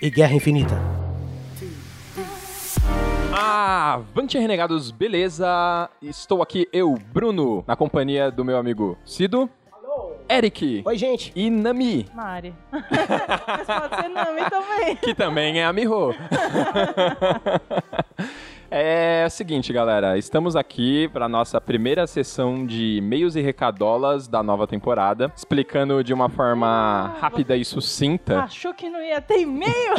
e Guerra Infinita. Avante renegados, beleza? Estou aqui eu, Bruno, na companhia do meu amigo Cido, Eric Oi, gente. e Nami, Mari. Mas pode ser Nami também. que também é a Miho. É o seguinte, galera, estamos aqui para nossa primeira sessão de e-mails e recadolas da nova temporada, explicando de uma forma rápida e sucinta. Achou que não ia ter e-mail?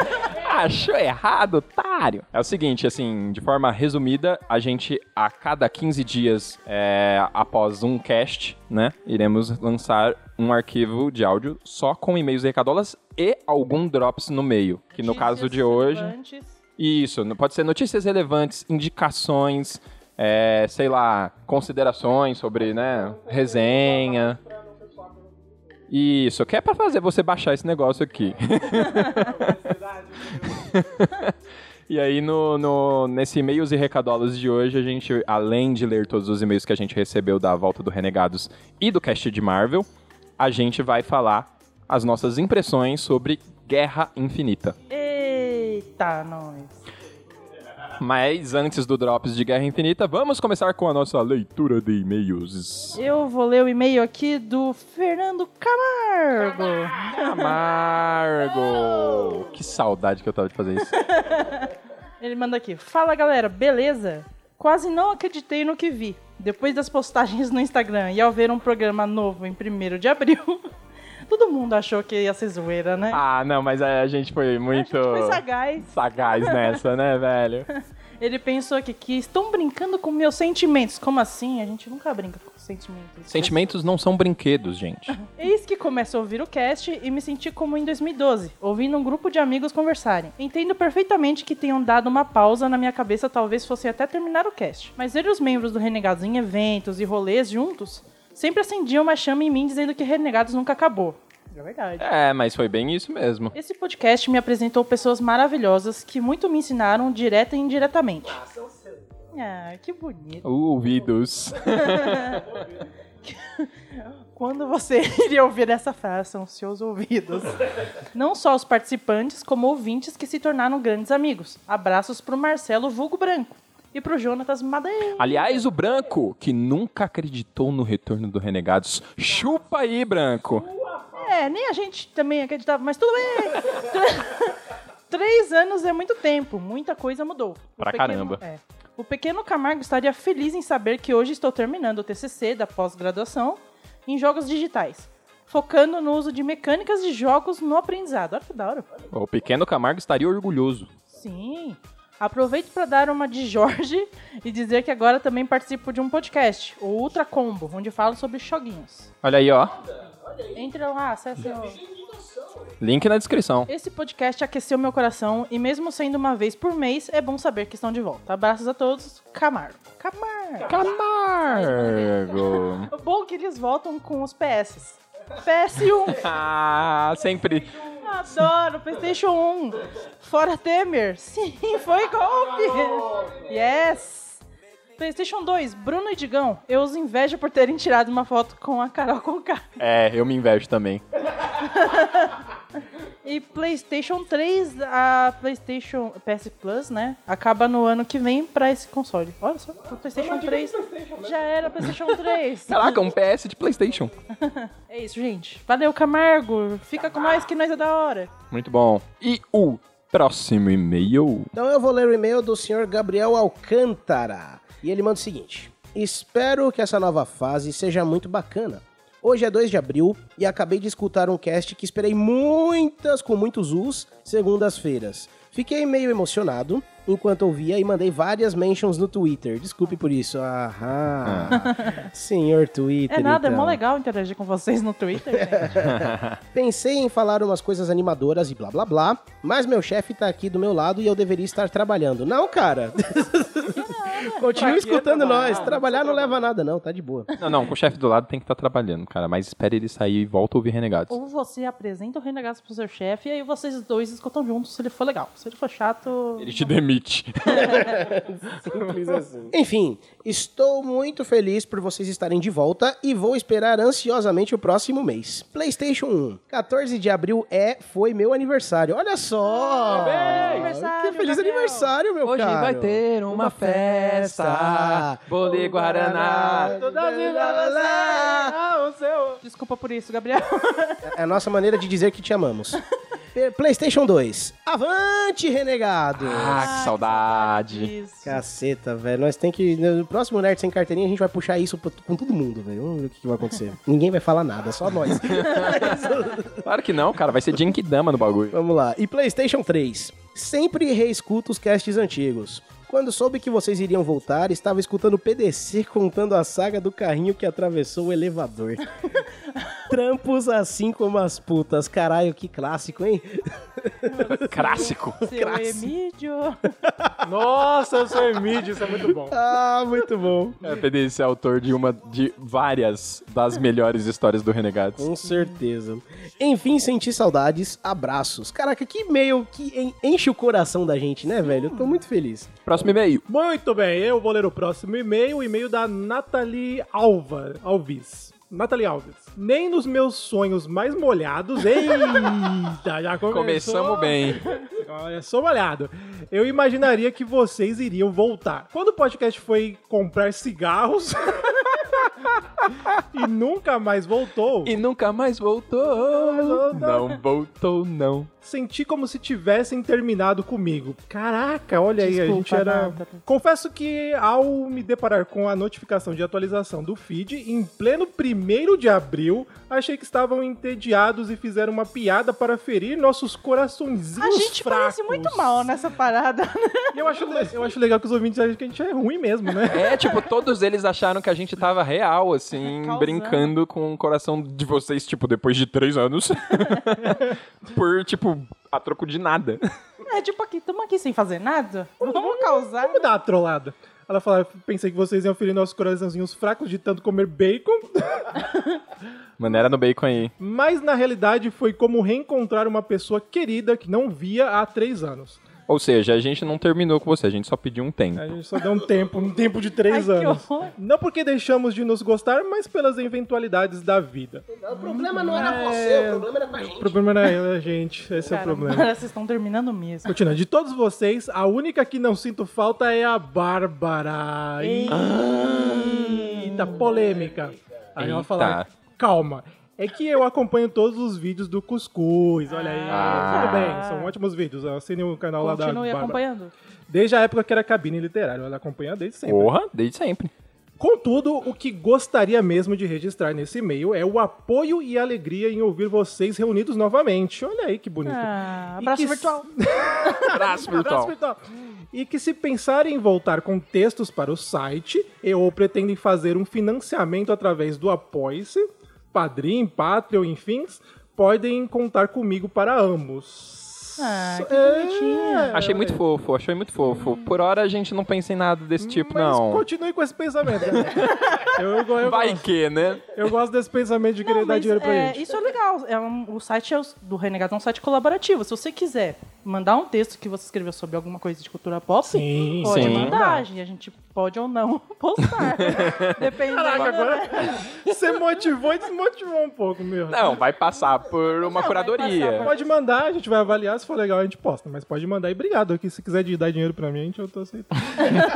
Achou errado, otário! É o seguinte, assim, de forma resumida, a gente, a cada 15 dias é, após um cast, né, iremos lançar um arquivo de áudio só com e-mails e recadolas e algum drops no meio, que no caso de hoje... Isso, pode ser notícias relevantes, indicações, é, sei lá, considerações sobre, né, resenha. Isso, que é pra fazer você baixar esse negócio aqui. E aí, no, no- nesse e-mails e recadolas de hoje, a gente, além de ler todos os e-mails que a gente recebeu da volta do Renegados e do cast de Marvel, a gente vai falar as nossas impressões sobre Guerra Infinita. Eita, nós. Mas antes do Drops de Guerra Infinita, vamos começar com a nossa leitura de e-mails. Eu vou ler o e-mail aqui do Fernando Camargo. Amargo! Que saudade que eu tava de fazer isso. Ele manda aqui. Fala, galera. Beleza? Quase não acreditei no que vi. Depois das postagens no Instagram e ao ver um programa novo em 1 de abril, todo mundo achou que ia ser zoeira, né? Ah, não, mas a gente foi muito A gente foi sagaz. sagaz nessa, né, velho? Ele pensou aqui que estão brincando com meus sentimentos. Como assim? A gente nunca brinca com sentimentos. Sentimentos não são brinquedos, gente. Eis que começo a ouvir o cast e me senti como em 2012, ouvindo um grupo de amigos conversarem. Entendo perfeitamente que tenham dado uma pausa na minha cabeça, talvez fosse até terminar o cast. Mas ver os membros do Renegados em eventos e rolês juntos sempre acendia uma chama em mim dizendo que Renegados nunca acabou. É verdade. É, mas foi bem isso mesmo. Esse podcast me apresentou pessoas maravilhosas que muito me ensinaram direta e indiretamente. Ah, que bonito. Ouvidos. Quando você iria ouvir essa frase, são seus ouvidos. Não só os participantes, como ouvintes que se tornaram grandes amigos. Abraços pro Marcelo Vulgo Branco e pro Jonatas Madeira. Aliás, o Branco, que nunca acreditou no retorno do Renegados, chupa aí, Branco. É, nem a gente também acreditava, mas tudo bem. Três anos é muito tempo, muita coisa mudou. O Pra caramba. é. O pequeno Camargo estaria feliz em saber que hoje estou terminando o TCC da pós-graduação em jogos digitais, focando no uso de mecânicas de jogos no aprendizado. Olha que da hora. O pequeno Camargo estaria orgulhoso. Sim. Aproveito para dar uma de Jorge e dizer que agora também participo de um podcast, o Ultra Combo, onde falo sobre joguinhos. Olha aí, ó. Entra lá, acesse o... Link na descrição. Esse podcast aqueceu meu coração e mesmo sendo uma vez por mês, é bom saber que estão de volta. Abraços a todos, Camargo. Camargo. Camargo. O bom é que eles voltam com os PS. PS1. Ah, sempre. Adoro, PlayStation 1. Fora Temer. Sim, foi golpe. Yes. PlayStation 2, Bruno e Digão. Eu os invejo por terem tirado uma foto com a Carol Conká. É, eu me invejo também. E PlayStation 3, a PlayStation PS Plus, né? Acaba no ano que vem pra esse console. Olha só, o PlayStation 3 já era PlayStation 3. Caraca, um PS de PlayStation. É isso, gente. Valeu, Camargo. Fica com nós que nós é da hora. Muito bom. E o próximo e-mail? Então eu vou ler o e-mail do senhor Gabriel Alcântara. E ele manda o seguinte: Espero que essa nova fase seja muito bacana. Hoje é 2 de abril e acabei de escutar um cast que esperei muitas, com muitos us, segundas-feiras. Fiquei meio emocionado enquanto ouvia e mandei várias mentions no Twitter. Desculpe por isso. Aham. Senhor Twitter. É nada, é então. mó legal interagir com vocês no Twitter, gente. Pensei em falar umas coisas animadoras e blá blá blá, mas meu chefe tá aqui do meu lado e eu deveria estar trabalhando. Não, cara. Continue escutando nós. Trabalhar não leva a nada, não. Tá de boa. Não, não, com o chefe do lado tem que estar trabalhando, cara. Mas espere ele sair e volta a ouvir Renegados. Ou você apresenta o Renegados pro seu chefe e aí vocês dois escutam juntos se ele for legal. Se ele for chato. Ele te demite. Limite. Simples assim. Enfim, estou muito feliz por vocês estarem de volta e vou esperar ansiosamente o próximo mês. PlayStation 1. 14 de abril é foi meu aniversário. Olha só! Aniversário, que feliz Gabriel. aniversário, meu Hoje caro. vai ter uma festa. Bolo e Guaraná. Ah, o seu. Desculpa por isso, Gabriel. É a nossa maneira de dizer que te amamos. PlayStation 2. Avante, renegado! Ah, saudade. Caceta, velho. Nós tem que. No próximo Nerd Sem Carteirinha, a gente vai puxar isso pra- com todo mundo, velho. Vamos ver o que, que vai acontecer. Ninguém vai falar nada, só nós. Claro que não, cara. Vai ser Genkidama no bagulho. Vamos lá. E PlayStation 3. Sempre reescuto os casts antigos. Quando soube que vocês iriam voltar, estava escutando o PDC contando a saga do carrinho que atravessou o elevador. Trampos assim como as putas. Caralho, que clássico, hein? Clássico. Seu Clássico. Emílio. Nossa, eu sou Emílio, isso é muito bom. Ah, muito bom. É, PDC é autor de uma de várias das melhores histórias do Renegados. Com certeza. Enfim, senti saudades. Abraços. Caraca, que e-mail que en- enche o coração da gente, né, velho? Eu tô muito feliz. Próximo e-mail. Muito bem, eu vou ler o próximo e-mail, o e-mail da Nathalie Alva, Alves. Nathalie Alves. Nem nos meus sonhos mais molhados. Eita, já começou. Começamos bem. Olha, sou molhado. Eu imaginaria que vocês iriam voltar. Quando o podcast foi comprar cigarros e nunca mais voltou, E nunca mais voltou. Não voltou, não. senti como se tivessem terminado comigo. Caraca, olha aí, a Desculpa, gente era. Confesso que ao me deparar com a notificação de atualização do feed, em pleno 1 de abril, achei que estavam entediados e fizeram uma piada para ferir nossos coraçõezinhos A gente fracos. parece muito mal nessa parada. E eu acho, eu acho legal que os ouvintes acham que a gente é ruim mesmo, né? É, tipo, todos eles acharam que a gente tava real, assim, Causando. brincando com o coração de vocês, tipo, depois de três anos. Por, tipo, a troco de nada. É tipo aqui, tamo aqui sem fazer nada. Vamos causar. Vamos dar uma trollada. Ela fala, pensei que vocês iam ferir nossos coraçãozinhos fracos de tanto comer bacon, Mano, era no bacon aí. mas na realidade foi como reencontrar uma pessoa querida que não via há três anos. Ou seja, a gente não terminou com você, a gente só pediu um tempo. A gente só deu um tempo, um tempo de três Ai, que anos. horror. Não porque deixamos de nos gostar, mas pelas eventualidades da vida. O problema não era você, o problema era com a O gente. problema não é a gente, esse é o Cara, problema. agora vocês estão terminando mesmo. Continuando, de todos vocês, a única que não sinto falta é a Bárbara. Eita, polêmica. Aí ela Eita. fala, calma. É que eu acompanho todos os vídeos do Cuscuz, olha aí. Ah. Tudo bem, são ótimos vídeos. Assine o canal lá da Continue acompanhando. Desde a época que era cabine literária, ela acompanha desde sempre. Porra, desde sempre. Contudo, o que gostaria mesmo de registrar nesse e-mail é o apoio e alegria em ouvir vocês reunidos novamente. Olha aí que bonito. Ah, E abraço que- virtual. Abraço Abraço virtual. virtual. E que se pensarem em voltar com textos para o site e ou pretendem fazer um financiamento através do Apoia-se, Padrim, Patreon, enfim, podem contar comigo para ambos. Ah, que É, bonitinha. Achei muito fofo, achei muito fofo. Por hora a gente não pensa em nada desse tipo, Mas não. continue com esse pensamento. né? eu, eu, eu, Vai gosto, que, né? eu gosto desse pensamento de querer Não, dar dinheiro pra é, gente. Isso é legal. É um- o site é o- do Renegado é um site colaborativo. Se você quiser mandar um texto que você escreveu sobre alguma coisa de cultura pop, Sim, pode sim. mandar. E a gente pode ou não postar. Dependendo. Caraca, agora você motivou e desmotivou um pouco, meu. Não, vai passar por uma vai curadoria. passar Pode mandar, a gente vai avaliar, se for legal a gente posta, mas pode mandar e obrigado aqui, se quiser de dar dinheiro pra mim, a gente eu tô aceitando.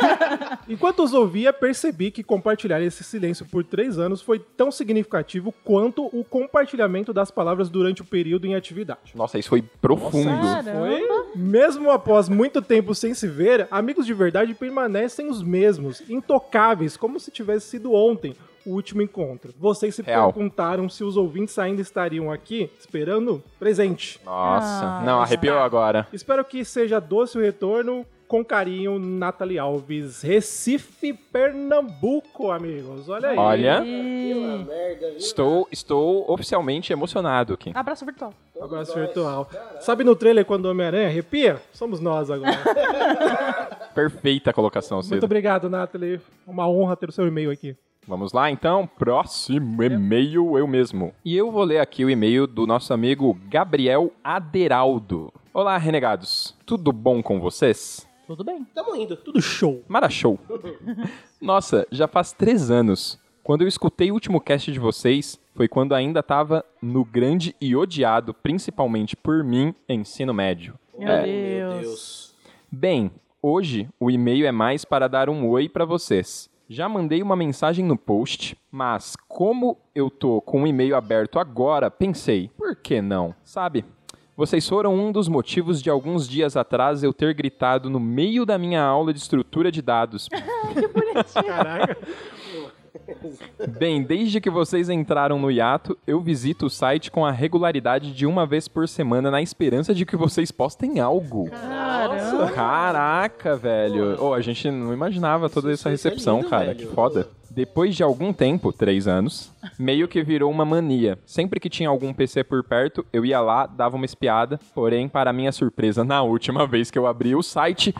Enquanto os ouvia, percebi que compartilhar esse silêncio por três anos foi tão significativo quanto o compartilhamento das palavras durante o período em atividade. Nossa, isso foi profundo. Caramba. Foi? Mesmo após muito tempo sem se ver, amigos de verdade permanecem os mesmos, intocáveis, como se tivesse sido ontem o último encontro. Vocês se Real. perguntaram se os ouvintes ainda estariam aqui esperando presente. Nossa, Ah, não, arrepiou agora. Espero que seja doce o retorno. Com carinho, Nathalie Alves, Recife, Pernambuco, amigos. Olha aí. Olha, E... estou, estou oficialmente emocionado aqui. Abraço virtual. Abraço virtual. Sabe no trailer quando o Homem-Aranha arrepia? Somos nós agora. Perfeita colocação, Muito Cida. obrigado, Nathalie. Uma honra ter o seu e-mail aqui. Vamos lá, então. Próximo e-mail, eu mesmo. E eu vou ler aqui o e-mail do nosso amigo Gabriel Aderaldo. Olá, renegados. Tudo bom com vocês? Tudo bem. Tamo indo. Tudo show. Mara Show. Nossa, já faz três anos. Quando eu escutei o último cast de vocês, foi quando ainda tava no grande e odiado, principalmente por mim, ensino médio. Meu É. Deus. Bem, hoje o e-mail é mais para dar um oi para vocês. Já mandei uma mensagem no post, mas como eu tô com o e-mail aberto agora, pensei, por que não? Sabe? Vocês foram um dos motivos de alguns dias atrás eu ter gritado no meio da minha aula de estrutura de dados. Caraca. Bem, desde que vocês entraram no hiato, eu visito o site com a regularidade de uma vez por semana na esperança de que vocês postem algo. Caramba. Caraca, velho. Oh, a gente não imaginava toda essa recepção, cara. Que foda. Depois de algum tempo, três anos, meio que virou uma mania. Sempre que tinha algum PC por perto, eu ia lá, dava uma espiada. Porém, para minha surpresa, na última vez que eu abri o site.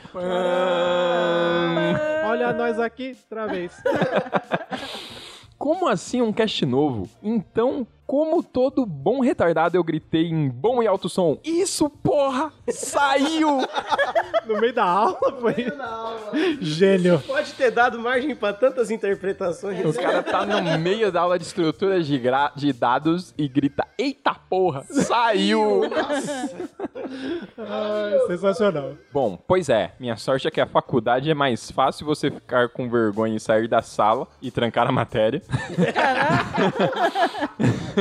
Olha nós aqui, outra vez. Como assim um cast novo? Então, como todo bom retardado, eu gritei em bom e alto som: Isso, porra! Saiu! No meio da aula, foi. Gênio. Pode ter dado margem pra tantas interpretações. O cara tá no meio da aula de estrutura de, gra- de dados e grita: Eita porra! Saiu! Ai, sensacional. Bom, pois é, minha sorte é que a faculdade é mais fácil você ficar com vergonha e sair da sala e trancar a matéria.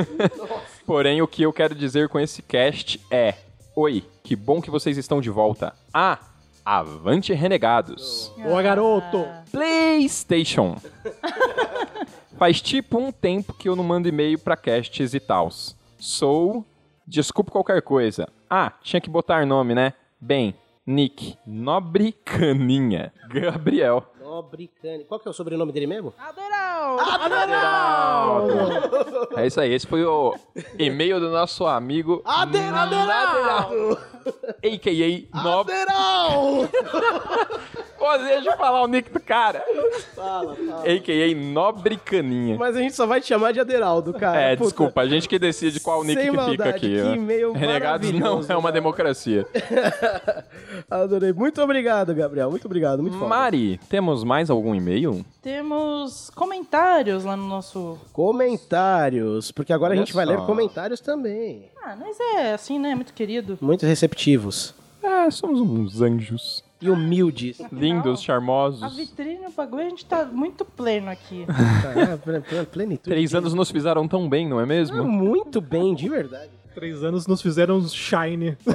Porém, o que eu quero dizer com esse cast é: Oi, que bom que vocês estão de volta. Ah, avante renegados! Boa, garoto. PlayStation. Faz tipo um tempo que eu não mando e-mail pra casts e tals. Sou. Desculpa qualquer coisa. Ah, tinha que botar nome, né? Bem, Nick. Nobre Caninha. Gabriel. Nobre Cane. Qual que é o sobrenome dele mesmo? Aderal. É isso aí, esse foi o e-mail do nosso amigo Aderaldo! a.k.a. Nobre. Aderal! Pô, deixa eu falar o nick do cara. Fala, fala. A.k.a. Nobre Caninha. Mas a gente só vai te chamar de Aderaldo, cara. É, Puta. desculpa, a gente que decide qual nick Sem que fica maldade, aqui. que Renegados não é uma democracia. Adorei. Muito obrigado, Gabriel. Muito obrigado. Muito foda. Mari, temos mais algum e-mail? Temos comentários lá no nosso. Comentários, porque agora Olha a gente vai só. ler comentários também. Ah, mas é assim, né? Muito querido. Muito receptivos. Ah, somos uns anjos. E humildes. Lindos, A charmosos. vitrine, o bagulho, a gente tá muito pleno aqui. Ah, ple- plenitude. Três anos nos fizeram tão bem, não é Ah, mesmo? Muito bem, de verdade. Três anos nos fizeram shine.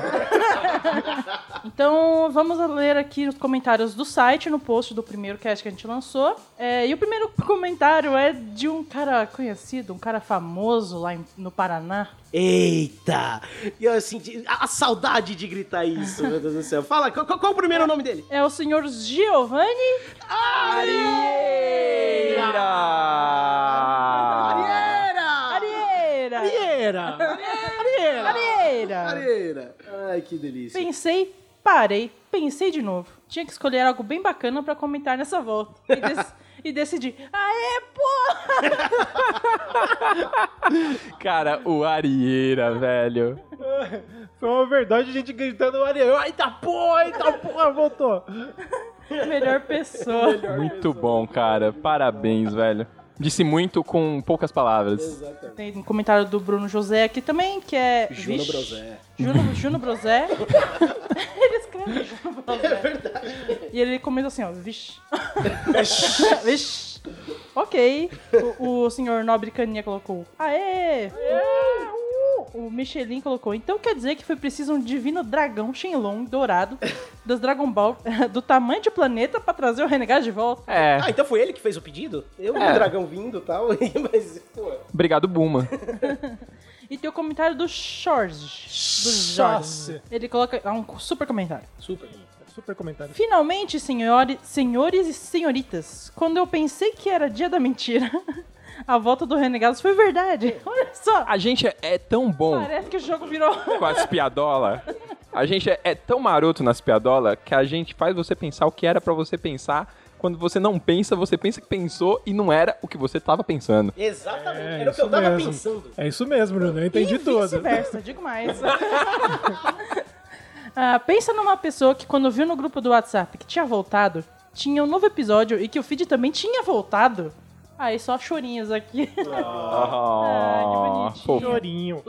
Então, vamos ler aqui os comentários do site no post do primeiro cast que a gente lançou. É, e o primeiro comentário é de um cara conhecido, um cara famoso lá em- no Paraná. Eita! Eu senti a, a saudade de gritar isso, meu Deus do céu. Fala, qual, qual- qual o primeiro nome dele? É o senhor Giovanni Arieira! Arieira. Arieira! Arieira! Arieira. Arieira! Ai, que delícia. Pensei, parei, pensei de novo. Tinha que escolher algo bem bacana pra comentar nessa volta. E, dec- e decidi, aê, pô! Cara, o Arieira, velho. Foi uma verdade a gente gritando Arieira. Eita porra, eita porra, voltou. Melhor pessoa. Muito bom, cara. Parabéns, velho. Disse muito com poucas palavras. Tem um comentário do Bruno José aqui também, que é... Juno Vixe, Brosé. Juno, Juno Brosé. ele escreve Juno Brosé. É verdade. E ele comenta assim, ó, vixe. vixe. Ok. O, o senhor Nobre Caninha colocou, aê! O Michelin colocou, então quer dizer que foi preciso um divino dragão Shenlong dourado das Dragon Ball do tamanho de planeta pra trazer o renegado de volta. É, Ah, então foi ele que fez o pedido? Eu vi É. o dragão vindo e tal, mas, pô. obrigado, Buma. E tem o comentário do Jorge. Do Jorge. Jorge. Ele coloca é um super comentário. Super. Super comentário. Finalmente, senhores, senhores e senhoritas, quando eu pensei que era dia da mentira, a volta do Renegados foi verdade. Olha só, A gente é, é tão bom parece que o jogo virou. com as piadola. A gente é, é tão maroto nas piadola que a gente faz você pensar o que era pra você pensar. Quando você não pensa, você pensa que pensou e não era o que você tava pensando. Exatamente. É, Era o que eu isso tava mesmo. pensando. É isso mesmo, Bruno. Eu entendi e tudo. vice-versa, digo mais. Ah, pensa numa pessoa que quando viu no grupo do WhatsApp que tinha voltado, tinha um novo episódio e que o feed também tinha voltado. Aí só chorinhos aqui. Ah, que bonitinho. fofo. Chorinho.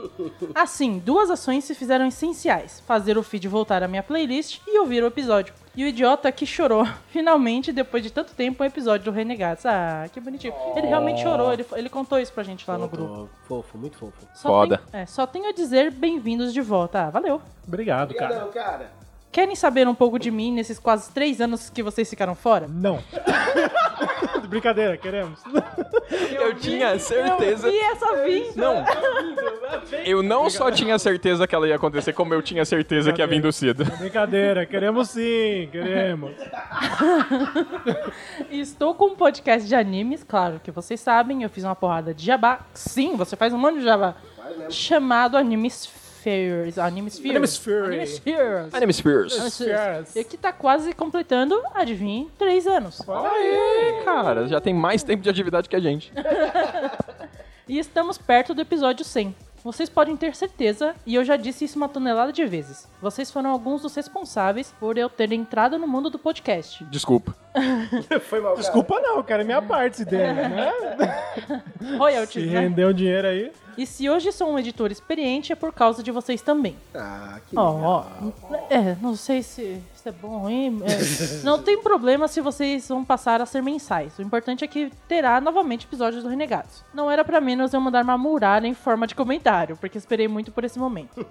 Assim, duas ações se fizeram essenciais: fazer o feed voltar à minha playlist e ouvir o episódio. E o idiota que chorou, finalmente, depois de tanto tempo, um episódio do Renegados. Ah, que bonitinho. Ele realmente chorou, ele, ele contou isso pra gente lá no grupo. Fofo, muito fofo. Só Foda. Tenho, é, só tenho a dizer bem-vindos de volta. Ah, valeu. Obrigado, cara. Obrigadão, cara. Querem saber um pouco de mim nesses quase três anos que vocês ficaram fora? Não. Brincadeira, queremos. Eu tinha certeza. E essa vinda? Não. Eu não só tinha certeza que ela ia acontecer, como eu tinha certeza que ia vir do Cida. Brincadeira, queremos sim, queremos. Estou com um podcast de animes, claro que vocês sabem, eu fiz uma porrada de jabá. Sim, você faz um monte de jabá. Chamado Animespheres. Animespheres. Animesphere. Animespheres. Anime Spears. Spheres. E que tá quase completando, adivinhe, três anos. Aê, cara, já tem mais tempo de atividade que a gente. E estamos perto do episódio 100. Vocês podem ter certeza, e eu já disse isso uma tonelada de vezes. Vocês foram alguns dos responsáveis por eu ter entrado no mundo do podcast. Desculpa. Foi mal, cara. Desculpa não, cara, é minha parte dele, né? Se Royalties, né? rendeu dinheiro aí. E se hoje sou um editor experiente, é por causa de vocês também. Ah, que Ó, legal. ó, é, não sei se isso é bom ou ruim. é, não tem problema se vocês vão passar a ser mensais. O importante é que terá novamente episódios do Renegados. Não era pra menos eu mandar uma muralha em forma de comentário, porque esperei muito por esse momento.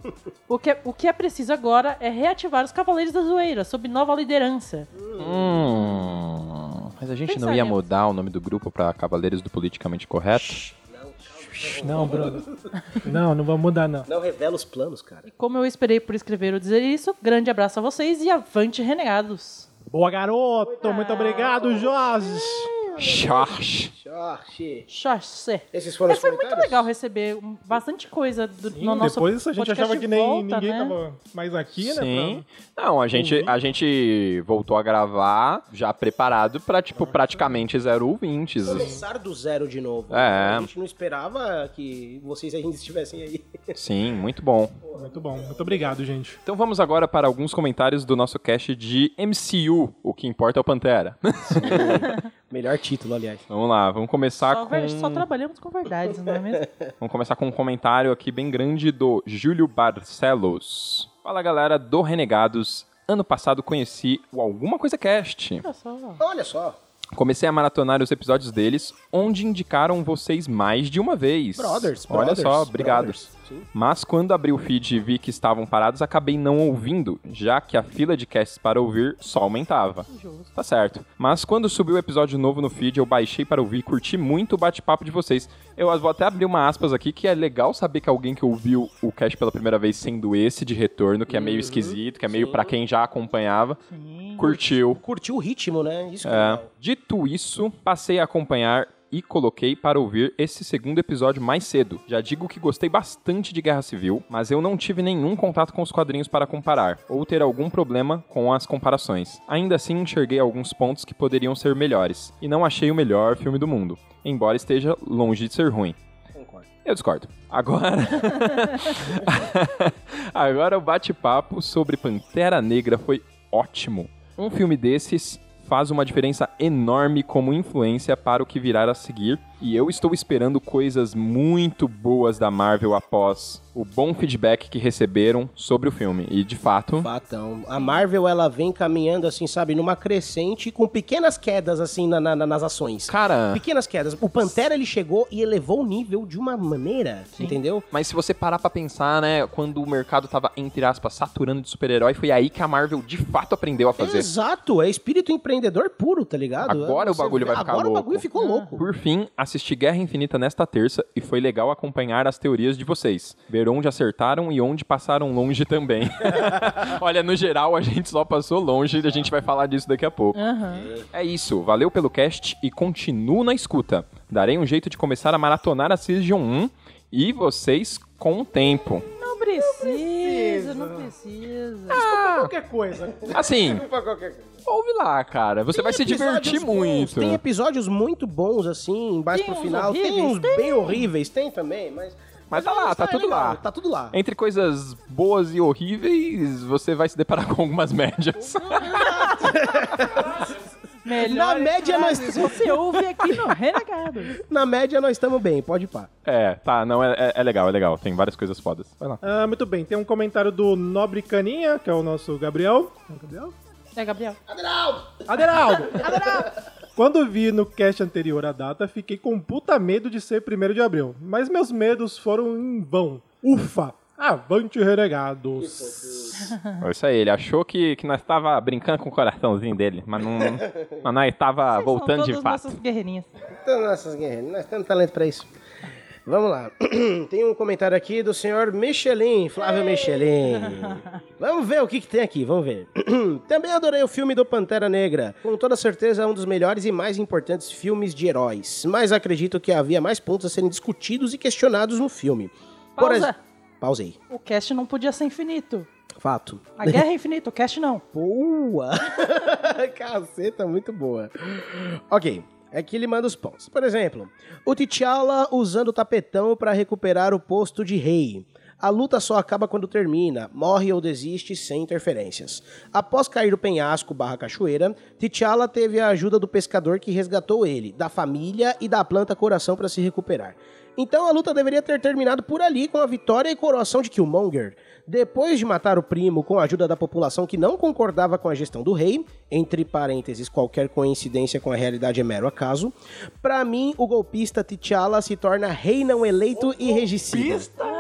o, que é, o que é preciso agora é reativar os Cavaleiros da Zoeira, sob nova liderança. Hum, mas a gente não ia Pensaremos. mudar o nome do grupo pra Cavaleiros do Politicamente Correto? Não, Bruno. Não, não vamos mudar, não. Não revela os planos, cara. E como eu esperei por escrever ou dizer isso, grande abraço a vocês e avante, Renegados! Boa, garoto. Muito obrigado, Jorge. Xox. Jorge. Xoxé. Esses foram É, os foi muito legal receber bastante coisa do, no nosso Depois a gente achava que nem volta, ninguém né? tava mais aqui, né? Sim. Não, a gente, a gente voltou a gravar já preparado pra, tipo, praticamente zero ouvintes. Começar do zero de novo. É. A gente não esperava que vocês ainda estivessem aí. Sim, muito bom. Pra... Muito bom. Muito obrigado, gente. Então vamos agora para alguns comentários do nosso cast de MCU. O que importa é o Pantera. Melhor título, aliás. vamos lá, vamos começar Só, com... só trabalhamos com verdades, não é mesmo? Vamos começar com um comentário aqui bem grande do Júlio Barcelos. Fala galera do Renegados. Ano passado conheci o Alguma Coisa Cast. Olha só. Olha só. Comecei a maratonar os episódios deles, onde indicaram vocês mais de uma vez. Brothers, Olha brothers, só, obrigado. brothers. Sim. Mas quando abri o feed e vi que estavam parados, acabei não ouvindo, já que a fila de casts para ouvir só aumentava. Justo. Tá certo. Mas quando subiu o episódio novo no feed, eu baixei para ouvir e curti muito o bate-papo de vocês. Eu vou até abrir uma aspas aqui, que é legal saber que alguém que ouviu o cast pela primeira vez sendo esse de retorno, que é meio esquisito, que é meio pra quem já acompanhava, Sim. curtiu. Curtiu o ritmo, né? Isso que é É. Dito isso, passei a acompanhar e coloquei para ouvir esse segundo episódio mais cedo. Já digo que gostei bastante de Guerra Civil, mas eu não tive nenhum contato com os quadrinhos para comparar, ou ter algum problema com as comparações. Ainda assim, enxerguei alguns pontos que poderiam ser melhores, e não achei o melhor filme do mundo, embora esteja longe de ser ruim. Concordo. Eu discordo. Agora. Agora o bate-papo sobre Pantera Negra foi ótimo. Um filme desses faz uma diferença enorme como influência para o que virá a seguir, e eu estou esperando coisas muito boas da Marvel após o bom feedback que receberam sobre o filme. E de fato, Fatão. A Marvel, ela vem caminhando, assim, sabe, numa crescente com pequenas quedas, assim, na- na- nas ações. cara. Pequenas quedas. O Pantera, ele chegou e elevou o nível de uma maneira, entendeu? Mas se você parar pra pensar, né, quando o mercado tava, entre aspas, saturando de super-herói, foi aí que a Marvel de fato aprendeu a fazer. Exato, é espírito empreendedor puro, tá ligado? Agora o Você bagulho vê- vai ficar Agora louco. o bagulho ficou louco. Por fim, assisti Guerra Infinita nesta terça e foi legal acompanhar as teorias de vocês. Ver onde acertaram e onde passaram longe também. Olha, no geral a gente só passou longe e a gente vai falar disso daqui a pouco. Aham. É isso, valeu pelo cast e continuo na escuta. Darei um jeito de começar a maratonar a Season 1 e vocês com o tempo. Não precisa, não precisa. Qualquer coisa. Assim, Pra qualquer coisa. ouve lá, cara. Você vai se divertir Episódios bons, muito. Tem episódios muito bons, assim, embaixo Tem pro uns final. Tem horríveis? uns bem horríveis, tem também, mas Mas tá lá, tá é tudo legal, lá. Tá tudo lá. Entre coisas boas e horríveis, você vai se deparar com algumas médias. Melhor Na média, nós- você ouve aqui no Renegado. Na média, nós estamos bem, pode ir pá. é, tá, não, é, é- é legal, é legal. Tem várias coisas fodas. Vai lá. Ah, muito bem, tem um comentário do Nobre Caninha, que é o nosso Gabriel. É o Gabriel? É, Gabriel. Aderaldo! Quando vi no cast anterior a data, fiquei com puta medo de ser 1 de abril. Mas meus medos foram em vão. Ufa! Avante, renegados! É Isso aí, ele achou que, que nós tava brincando com o coraçãozinho dele, mas não. mas nós tava Vocês voltando são de fato. nossas guerreirinhas. Então, nossas guerreiras, nós temos talento pra isso. Vamos lá. Tem um comentário aqui do senhor Michelin, Flávio Michelin. Vamos ver o que, que tem aqui, vamos ver. Também adorei o filme do Pantera Negra. Com toda certeza é um dos melhores e mais importantes filmes de heróis. Mas acredito que havia mais pontos a serem discutidos e questionados no filme. Por Pausa. ex- Pausei. O cast não podia ser infinito. Fato. A guerra é infinita, o cast não. Boa! Caceta, muito boa. Ok, aqui ele manda os pontos. Por exemplo, o T'Challa usando o tapetão para recuperar o posto de rei. A luta só acaba quando termina, morre ou desiste sem interferências. Após cair do penhasco barra cachoeira, T'Challa teve a ajuda do pescador que resgatou ele, da família e da planta coração para se recuperar. Então a luta deveria ter terminado por ali com a vitória e coroação de Killmonger. Depois de matar o primo com a ajuda da população que não concordava com a gestão do rei, entre parênteses, qualquer coincidência com a realidade é mero acaso, pra mim o golpista T'Challa se torna rei não eleito e regicida. Ah,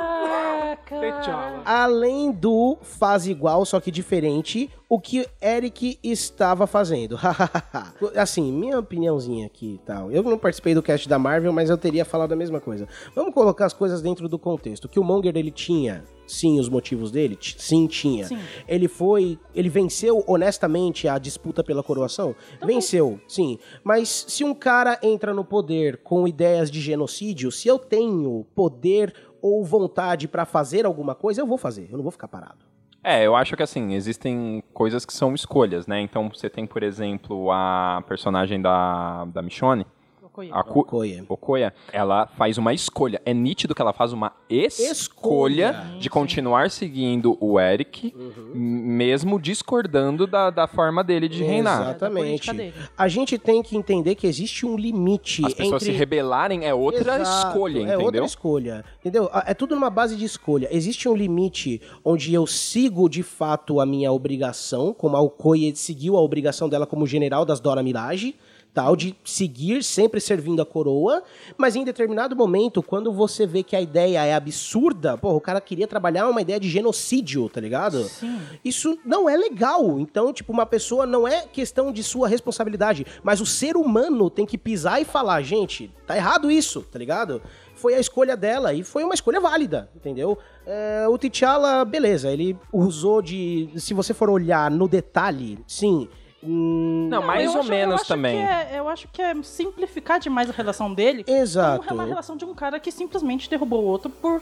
cara. Além do faz igual, só que diferente, o que Eric estava fazendo. assim, minha opiniãozinha aqui e tal. Eu não participei do cast da Marvel, mas eu teria falado a mesma coisa. Vamos colocar as coisas dentro do contexto. Que o Monger ele tinha, sim, os motivos dele? Sim, tinha. Sim. Ele foi. Ele venceu honestamente a disputa pela coroação? Venceu, sim. Mas se um cara entra no poder com ideias de genocídio, se eu tenho poder ou vontade pra fazer alguma coisa, eu vou fazer. Eu não vou ficar parado. É, eu acho que assim, existem coisas que são escolhas, né? Então você tem, por exemplo, a personagem da, da Michonne, Okoye. a Ku- Okoye. Okoye, ela faz uma escolha. É nítido que ela faz uma escolha, Escolha. de continuar seguindo o Eric, mesmo discordando da, da forma dele de reinar. Exatamente. Da política dele. A gente tem que entender que existe um limite As pessoas entre se rebelarem é outra Exato, escolha, É entendeu? outra escolha. Entendeu? Ah, É tudo numa base de escolha. Existe um limite onde eu sigo de fato a minha obrigação, como a Okoye seguiu a obrigação dela como general das Dora Milaje, tal, de seguir sempre servindo a coroa, mas em determinado momento, quando você vê que a ideia é absurda, pô, o cara queria trabalhar uma ideia de genocídio, tá ligado? Sim. Isso não é legal. Então, tipo, uma pessoa não é questão de sua responsabilidade, mas o ser humano tem que pisar e falar, gente, tá errado isso, tá ligado? Foi a escolha dela e foi uma escolha válida, entendeu? É, o T'Challa, beleza, ele usou de. Se você for olhar no detalhe, sim. Hum, Não, mais eu ou acho- eu menos acho também. é- eu acho que é simplificar demais a relação dele. Exato. Com uma relação de um cara que simplesmente derrubou o outro por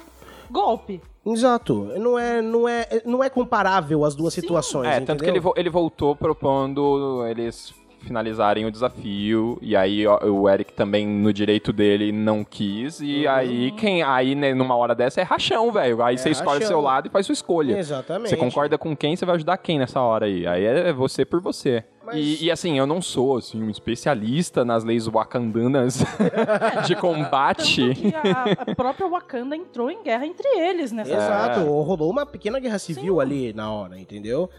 golpe. Exato. Não é, não é, não é comparável as duas situações. É, tanto que entendeu? ele, vo- ele voltou propondo eles finalizarem o desafio, e aí ó, o Eric também, no direito dele, não quis, e Uhum. aí quem aí né, numa hora dessa é rachão, velho. Aí você escolhe o rachão. seu lado e faz sua escolha. Exatamente. Você concorda com quem, você vai ajudar quem nessa hora aí. Aí é você por você. Mas- E, e, assim, eu não sou assim, um especialista nas leis wakandanas de combate. Tanto que a, a própria Wakanda entrou em guerra entre eles nessa Exato, É. rolou uma pequena guerra civil ali na hora, entendeu?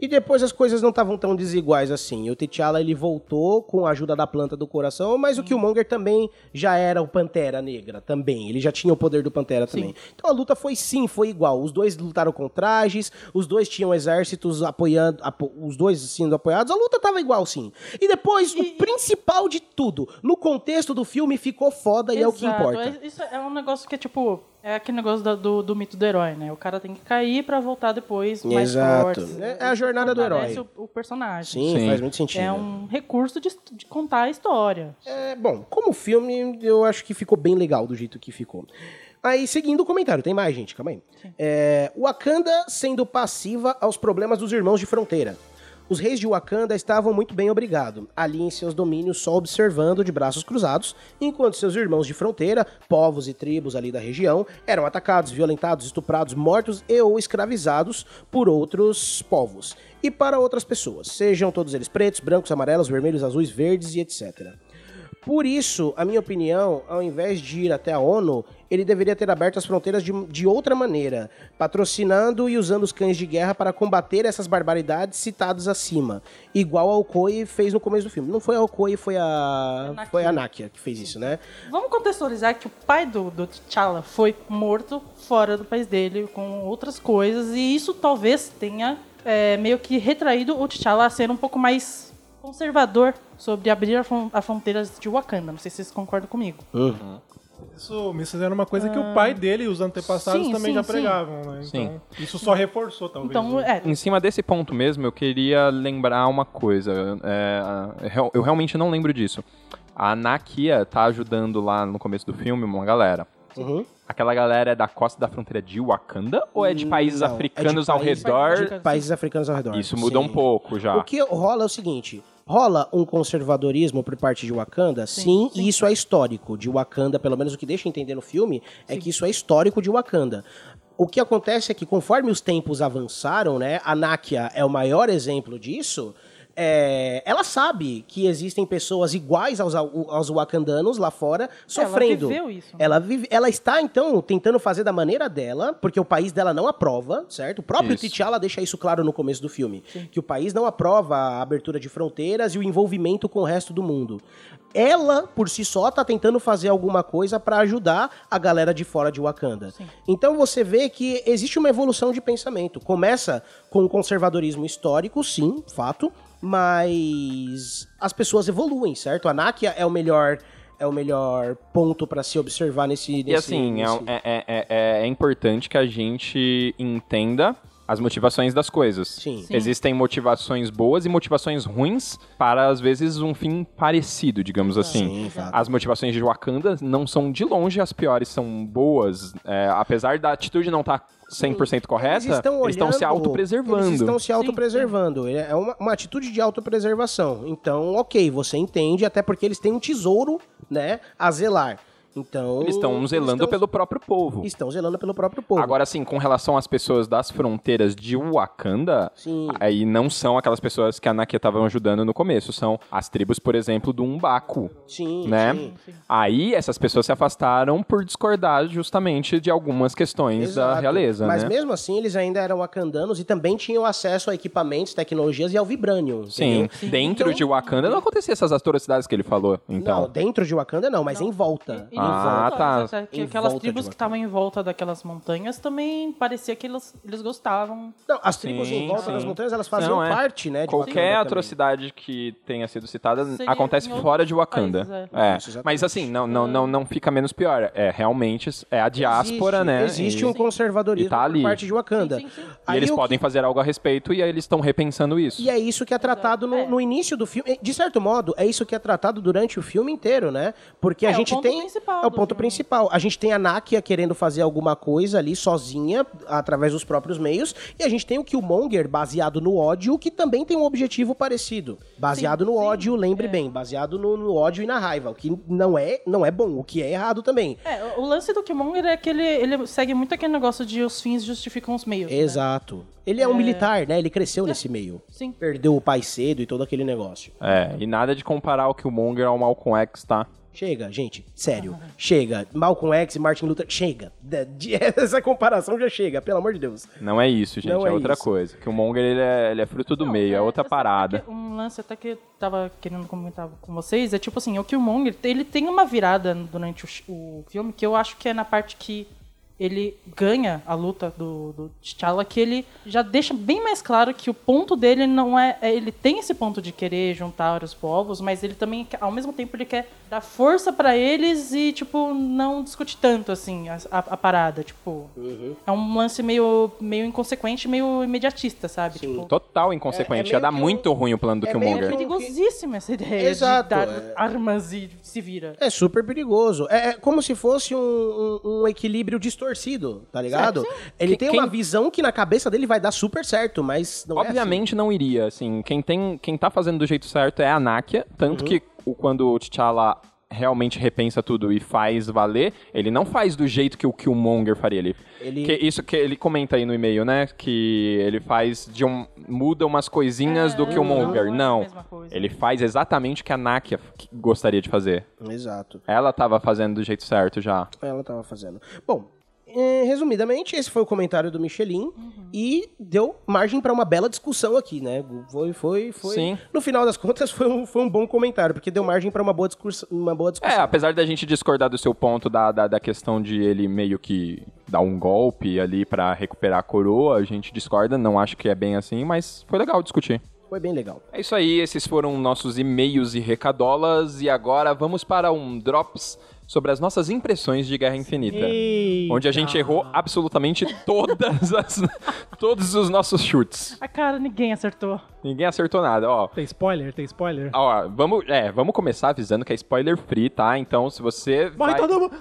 E depois as coisas não estavam tão desiguais assim. O T'Challa ele voltou com a ajuda da planta do coração, mas o Killmonger também já era o Pantera Negra também. Ele já tinha o poder do Pantera também. Então a luta foi sim, foi igual. Os dois lutaram com trajes, os dois tinham exércitos apoiando, apo- os dois sendo apoiados. A luta tava igual sim. E depois o principal de tudo, no contexto do filme ficou foda e é o que Exato, importa. é- Isso é um negócio que é tipo. É aquele negócio do, do, do mito do herói, né? O cara tem que cair pra voltar depois mais Exato. forte. É- é a jornada do herói. O, o personagem. Sim, Sim. faz muito sentido. É um recurso de, de contar a história. É, bom, como filme, eu acho que ficou bem legal do jeito que ficou. Aí, seguindo o comentário, tem mais, gente, calma aí. É, Wakanda sendo passiva aos problemas dos irmãos de fronteira. Os reis de Wakanda estavam muito bem obrigado, ali em seus domínios só observando de braços cruzados, enquanto seus irmãos de fronteira, povos e tribos ali da região, eram atacados, violentados, estuprados, mortos e ou escravizados por outros povos e para outras pessoas, sejam todos eles pretos, brancos, amarelos, vermelhos, azuis, verdes e etc. Por isso, a minha opinião, ao invés de ir até a ONU, ele deveria ter aberto as fronteiras de, de outra maneira, patrocinando e usando os cães de guerra para combater essas barbaridades citadas acima, igual a Okoye fez no começo do filme. Não foi a Okoye, foi a Nakia. foi a Nakia que fez isso, né? Vamos contextualizar que o pai do, do T'Challa foi morto fora do país dele com outras coisas e isso talvez tenha é, meio que retraído o T'Challa a ser um pouco mais conservador sobre abrir a fron- as fronteiras de Wakanda. Não sei se vocês concordam comigo. Isso, isso era uma coisa que o pai dele e os antepassados Ah. Sim, também sim, já sim. pregavam, né? Então, Sim. isso só reforçou, talvez. Então, né? é, Em cima desse ponto mesmo, eu queria lembrar uma coisa. É, eu- eu realmente não lembro disso. A Nakia tá ajudando lá no começo do filme uma galera. Uhum. Aquela galera é da costa da fronteira de Wakanda ou é de países Não, é de africanos ao país- redor? de países africanos ao redor. Isso muda Sim. um pouco já. O que rola é o seguinte: rola um conservadorismo por parte de Wakanda, sim, e isso é histórico. De Wakanda, pelo menos o que deixa entender no filme, é que isso é histórico de Wakanda. O que acontece é que, conforme os tempos avançaram, né? A Nakia é o maior exemplo disso. É, ela sabe que existem pessoas iguais aos, aos wakandanos lá fora sofrendo. viveu isso? Ela, vive, ela está, então, tentando fazer da maneira dela, porque o país dela não aprova, certo? O próprio Isso. T'Challa deixa isso claro no começo do filme. Que o país não aprova a abertura de fronteiras e o envolvimento com o resto do mundo. Ela, por si só, tá tentando fazer alguma coisa para ajudar a galera de fora de Wakanda. Então você vê que existe uma evolução de pensamento. Começa com o conservadorismo histórico, sim, fato, mas as pessoas evoluem, certo? A Nakia é o melhor é o melhor ponto para se observar nesse, nesse E assim, é, nesse- é, é, é- é importante que a gente entenda as motivações das coisas. Sim. Sim. Existem motivações boas e motivações ruins para, às vezes, um fim parecido, digamos assim. Sim. As motivações de Wakanda não são de longe as piores, são boas. É, apesar da atitude não estar 100% correta, Eles estão, eles estão se olhando- autopreservando. Eles estão se autopreservando. É uma, uma atitude de autopreservação. Então, ok, você entende, até porque eles têm um tesouro, né, a zelar. Então. Eles estão zelando estão- pelo próprio povo. Estão zelando pelo próprio povo. Agora, assim, com relação às pessoas das fronteiras de Wakanda, Sim. aí não são aquelas pessoas que a Nakia estavam ajudando no começo, são as tribos, por exemplo, do Umbaku, Sim, né? sim. Aí essas pessoas se afastaram por discordar justamente de algumas questões da Exato. realeza, Mas né? mesmo assim, eles ainda eram wakandanos e também tinham acesso a equipamentos, tecnologias e ao vibranium. Sim, entendeu? dentro Então- de Wakanda não acontecia essas atrocidades que ele falou, então. Não, dentro de Wakanda não, mas em volta. E- em Ah, volta. tá. que aquelas volta tribos que estavam em volta daquelas montanhas também parecia que eles, eles gostavam. Não, as tribos Sim, em volta sim. das montanhas, elas faziam Não, é. parte, né, de Wakanda Qualquer também. atrocidade que tenha sido citada Seria acontece fora de Wakanda. países, é. Isso, exatamente. Mas assim, não, não, não, não fica menos pior. É realmente é a diáspora, existe, né? Existe E- um conservadorismo tá ali. por parte de Wakanda. Sim, sim, sim. E Aí eles o que- podem fazer algo a respeito e aí eles estão repensando isso. E é isso que é tratado no, É. no início do filme. De certo modo, é isso que é tratado durante o filme inteiro, né? Porque a É, o gente ponto tem. Principal É o ponto filme. principal. A gente tem a Nakia querendo fazer alguma coisa ali sozinha, através dos próprios meios. E a gente tem o Killmonger, baseado no ódio, que também tem um objetivo parecido. Baseado Sim, no sim, ódio, lembre é. bem, baseado no, no ódio e na raiva. O que não é, não é bom, o que é errado também. É, o- lance do Killmonger é que ele, ele segue muito aquele negócio de os fins justificam os meios. né? Exato. Ele é um militar, né? Ele cresceu nesse meio. Sim. Perdeu o pai cedo e todo aquele negócio. É, e nada de comparar o Killmonger ao Malcolm X, tá? Chega, gente, sério. Chega. Malcolm X e Martin Luther. Chega. De- de- Essa comparação já chega, pelo amor de Deus. Não é isso, gente, Não é, é outra isso. coisa. Killmonger, ele é, ele é fruto do Não, meio, é, outra essa- parada. até que Um lance até que eu tava querendo comentar com vocês é tipo assim, o Killmonger, ele tem uma virada durante o, o filme que eu acho que é na parte que ele ganha a luta do, do T'Challa, que ele já deixa bem mais claro que o ponto dele não é, é- Ele tem esse ponto de querer juntar os povos, mas ele também, ao mesmo tempo, ele quer dar força pra eles e, tipo, não discutir tanto, assim, a, a- a parada. Tipo, é um lance meio, meio inconsequente, meio imediatista, sabe? Tipo, Total inconsequente. É- é Ia dar meio que muito ruim o plano do é Killmonger. É que- perigosíssima essa ideia Exato, de dar é. armas e se vira. É super perigoso. É, é como se fosse um, um- um equilíbrio distorcido distorcido, tá ligado? Ele Que- tem quem- uma visão que na cabeça dele vai dar super certo, mas não é Obviamente não iria, assim, quem tem, quem tá fazendo do jeito certo é a Nakia, tanto Uhum. que o- quando o T'Challa realmente repensa tudo e faz valer, ele não faz do jeito que o Killmonger faria ali. Ele- Que isso que ele comenta aí no e-mail, né, que ele faz de um muda umas coisinhas do É, Killmonger. não é Não, ele faz exatamente o que a Nakia gostaria de fazer. assim. Exato. Ela tava fazendo do jeito certo já. Ela tava fazendo. Bom, resumidamente, esse foi o comentário do Michelin e deu margem pra uma bela discussão aqui, né? Foi, foi, foi. Sim. No final das contas, foi um, foi um bom comentário, porque deu margem pra uma boa, discurso, uma boa É, discussão. apesar da gente discordar do seu ponto da, da, da questão de ele meio que dar um golpe ali pra recuperar a coroa, a gente discorda, não acho que é bem assim, mas foi legal discutir. Foi bem legal. É isso aí, esses foram nossos e-mails e recadolas, e agora vamos para um Drops sobre as nossas impressões de Guerra Infinita. Eita. Onde a gente errou absolutamente todas as, todos os nossos chutes. A cara, ninguém acertou. Ninguém acertou nada, ó. Tem spoiler? Tem spoiler? Ó, vamos, é, vamos começar avisando que é spoiler free, tá? Então, se você Morre vai... todo mundo!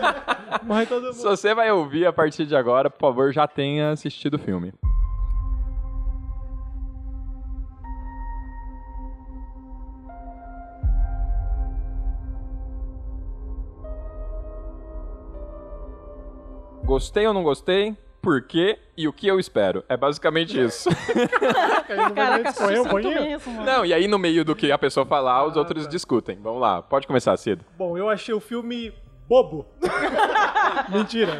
Morre todo Se mundo! você vai ouvir a partir de agora, por favor, já tenha assistido o filme. Gostei ou não gostei? Por quê? E o que eu espero? É basicamente isso. Caraca, pouquinho? mesmo, mano. não, e aí no meio do que a pessoa falar, os outros discutem. Vamos lá, pode começar, Cido. Bom, eu achei o filme bobo. Mentira.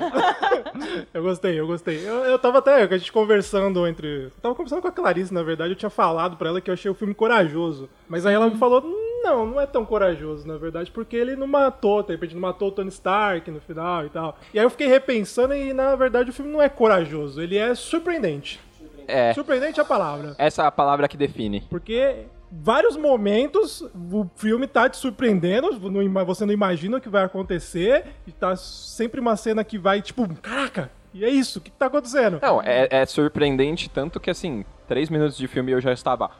eu gostei, eu gostei. Eu, eu tava até, a gente conversando entre... Eu tava conversando com a Clarice, na verdade, eu tinha falado pra ela que eu achei o filme corajoso. Mas aí ela me falou, não, não é tão corajoso, na verdade, porque ele não matou, de repente não matou o Tony Stark no final e tal. E aí eu fiquei repensando e, na verdade, o filme não é corajoso, ele é surpreendente. É, Surpreendente é a palavra. essa é a palavra que define. Porque vários momentos o filme tá te surpreendendo, você não imagina o que vai acontecer, e tá sempre uma cena que vai, tipo, caraca, e é isso, o que tá acontecendo? Não, é, é surpreendente tanto que, assim, três minutos de filme eu já estava...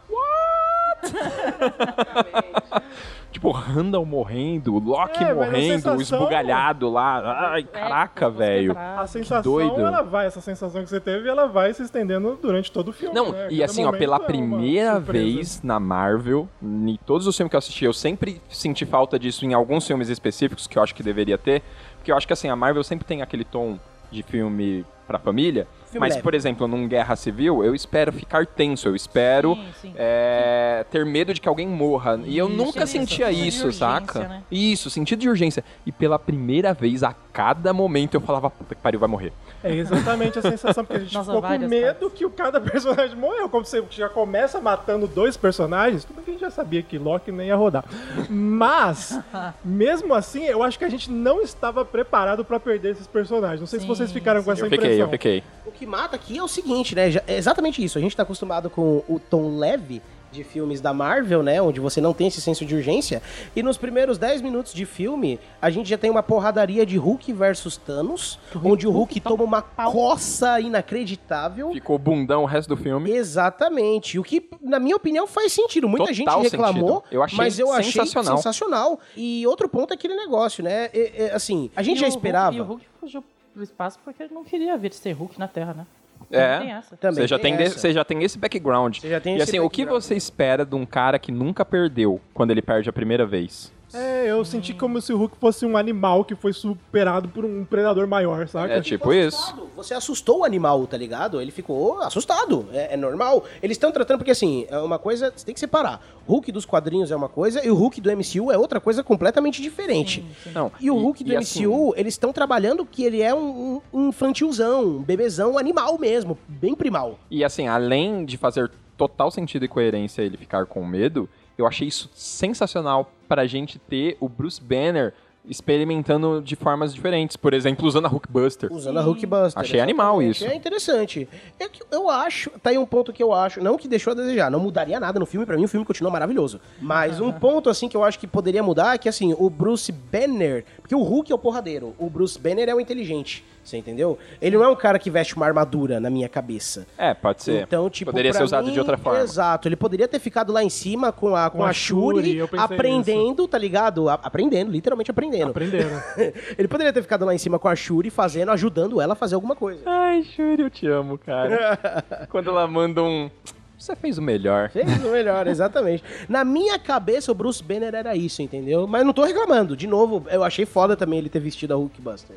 Tipo, Randall morrendo, Loki É, morrendo, o sensação- esbugalhado lá. Ai, caraca, É, velho. A sensação, doido. ela vai, essa sensação que você teve, ela vai se estendendo durante todo o filme. Não, né? e assim, ó, pela é primeira vez na Marvel, em todos os filmes que eu assisti, eu sempre senti falta disso em alguns filmes específicos que eu acho que deveria ter, porque eu acho que assim, a Marvel sempre tem aquele tom de filme pra família, Filme mas, leve. por exemplo, num Guerra Civil, eu espero ficar tenso, eu espero Sim, sim. é, ter medo de que alguém morra. E eu Isso, nunca isso, sentia sentido de isso, urgência, saca? né? Isso, sentido de urgência. E pela primeira vez, a cada momento, eu falava, puta que pariu, vai morrer. É exatamente a sensação, porque a gente Nossa, ficou com medo que o cada personagem morreu. Como você já começa matando dois personagens, tudo que a gente já sabia que Loki nem ia rodar. Mas, mesmo assim, eu acho que a gente não estava preparado pra perder esses personagens. Não sei se Sim, vocês ficaram com essa Eu fiquei, impressão. eu fiquei. O que mata aqui é o seguinte, né? já- É exatamente isso. A gente tá acostumado com o tom leve de filmes da Marvel, né? Onde você não tem esse senso de urgência. E nos primeiros 10 minutos de filme, a gente já tem uma porradaria de Hulk versus Thanos, onde o Hulk toma uma coça inacreditável. Ficou bundão o resto do filme. Exatamente. O que, na minha opinião, faz sentido. Muita Total gente reclamou, sentido. Eu achei mas eu achei sensacional. sensacional. E outro ponto é aquele negócio, né? É- é, assim, a gente E já o Hulk- esperava. e o Hulk fugiu pro espaço porque ele não queria ver ser Hulk na Terra, né? É. Tem essa. Também Você já, tem de- essa. você já tem esse background. Você já tem e esse assim, o que você espera de um cara que nunca perdeu quando ele perde a primeira vez? É, eu senti como se o Hulk fosse um animal que foi superado por um predador maior, saca? É tipo isso. Você assustou o animal, tá ligado? Ele ficou assustado. É, é normal. Eles estão tratando, porque assim, é uma coisa. Você tem que separar. Hulk dos quadrinhos é uma coisa e o Hulk do MCU é outra coisa completamente diferente. Não, E o Hulk do e assim, MCU, eles estão trabalhando que ele é um, um infantilzão, um bebezão animal mesmo, bem primal. E assim, além de fazer total sentido e coerência ele ficar com medo, eu achei isso sensacional pra gente ter o Bruce Banner experimentando de formas diferentes. Por exemplo, usando a Hulkbuster. Usando a Hulkbuster. Achei animal isso. É interessante. É que eu acho, tá aí um ponto que eu acho, não que deixou a desejar, não mudaria nada no filme, pra mim o filme continua maravilhoso. Mas um ponto assim que eu acho que poderia mudar é que assim, o Bruce Banner, porque o Hulk é o porradeiro, o Bruce Banner é o inteligente. Você entendeu? Ele não é um cara que veste uma armadura na minha cabeça. É, pode ser. Então, tipo, Poderia ser usado mim, de outra forma. Exato. Ele poderia ter ficado lá em cima com a, com Com a a Shuri, Shuri, aprendendo, tá ligado? A- aprendendo, literalmente aprendendo. Aprenderam. Ele poderia ter ficado lá em cima com a Shuri, fazendo, ajudando ela a fazer alguma coisa. Ai, Shuri, eu te amo, cara. Quando ela manda um. Você fez o melhor. Fez o melhor, exatamente. Na minha cabeça, o Bruce Banner era isso, entendeu? Mas não tô reclamando. De novo, eu achei foda também ele ter vestido a Hulkbuster.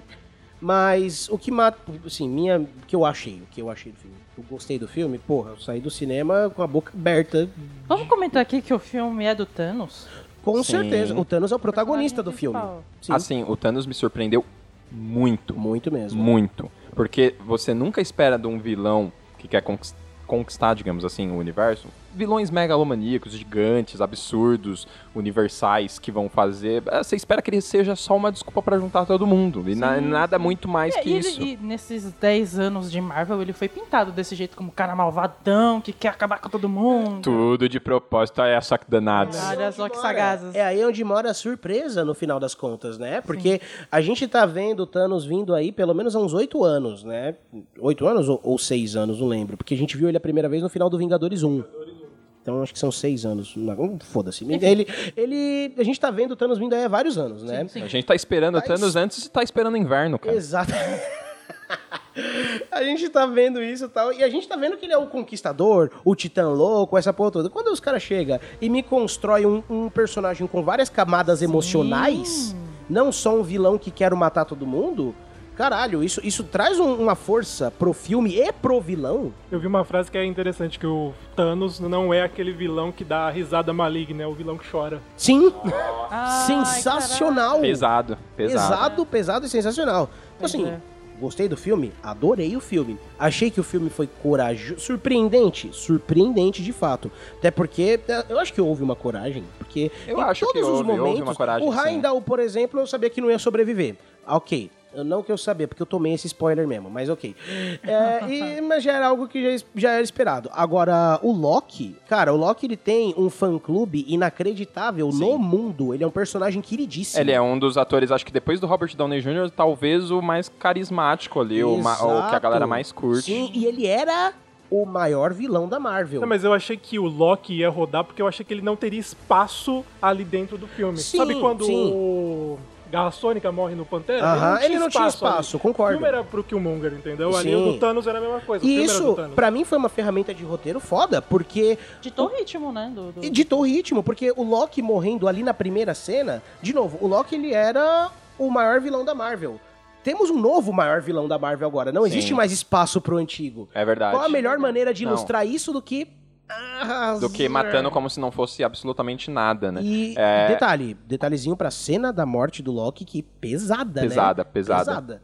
Mas o que mata, assim, minha, o que eu achei, o que eu achei do filme. Eu gostei do filme, porra, eu saí do cinema com a boca aberta. Vamos comentar aqui que o filme é do Thanos? Com Sim. certeza. O Thanos é o protagonista do filme. Sim. Assim, o Thanos me surpreendeu muito. Muito mesmo. Muito. Porque você nunca espera de um vilão que quer conquis- conquistar, digamos assim, o universo. Vilões megalomaníacos, gigantes, absurdos, universais que vão fazer. eh, Você espera que ele seja só uma desculpa pra juntar todo mundo. E na- Sim, nada muito mais É, que e, ele- isso. e nesses 10 anos de Marvel, ele foi pintado desse jeito, como um cara malvadão, que quer acabar com todo mundo. Tudo de propósito, é só que danados. Olha só que Mora. sagazes. É aí onde mora a surpresa no final das contas, né? Porque a gente tá vendo o Thanos vindo aí pelo menos há uns oito anos, né? Oito anos ou, ou seis anos, não lembro. Porque a gente viu ele a primeira vez no final do Vingadores 1. Então acho que são seis anos. Foda-se. Ele, ele, a gente tá vendo o Thanos vindo aí há vários anos, né? A gente tá esperando o Thanos antes de tá esperando o inverno, cara. Exato. a gente tá vendo isso e tal. E a gente tá vendo que ele é o conquistador, o titã louco, essa porra toda. Quando os caras chegam e me constrói um, um personagem com várias camadas emocionais, não só um vilão que quer matar todo mundo. Caralho, isso, isso traz um- uma força pro filme e pro vilão. Eu vi uma frase que é interessante, que o Thanos não é aquele vilão que dá risada maligna, é o vilão que chora. Sim, Ai, sensacional. Pesado, pesado. Pesado, pesado e sensacional. Então, assim, é. gostei do filme, adorei o filme. Achei que o filme foi corajoso, surpreendente, surpreendente de fato. Até porque é, eu acho que houve uma coragem, porque Eu em acho que todos os houve, houve momentos, uma coragem, o sim. Heimdall, por exemplo, eu sabia que não ia sobreviver. Ah, Ok. Eu- Não que eu sabia, porque eu tomei esse spoiler mesmo, mas ok. É, e- mas já era algo que já, já era esperado. Agora, o Loki, cara, o Loki ele tem um fã-clube inacreditável no mundo. Ele é um personagem queridíssimo. Ele é um dos atores, acho que depois do Robert Downey Jr., talvez o mais carismático ali, o, ma- o que a galera mais curte. Sim, e ele era o maior vilão da Marvel. Não, mas eu achei que o Loki ia rodar porque eu achei que ele não teria espaço ali dentro do filme. Sim, Sabe quando sim. o Garra Sônica morre no Pantera? Aham, ele não tinha ali. espaço, concordo. O filme era pro Killmonger, entendeu? Ali Sim. o do Thanos era a mesma coisa. o E filme era do isso, Thanos. pra mim, foi uma ferramenta de roteiro foda, porque Ditou o ritmo, né? Do, do- ditou o ritmo, porque o Loki morrendo ali na primeira cena, de novo, o Loki ele era o maior vilão da Marvel. Temos um novo maior vilão da Marvel agora. Não Sim. existe mais espaço pro antigo. É verdade. Qual a melhor maneira de Não. ilustrar isso do que. Do que matando como se não fosse absolutamente nada, né? E É. detalhe, detalhezinho pra cena da morte do Loki, que pesada, Pesada, né? pesada. Pesada.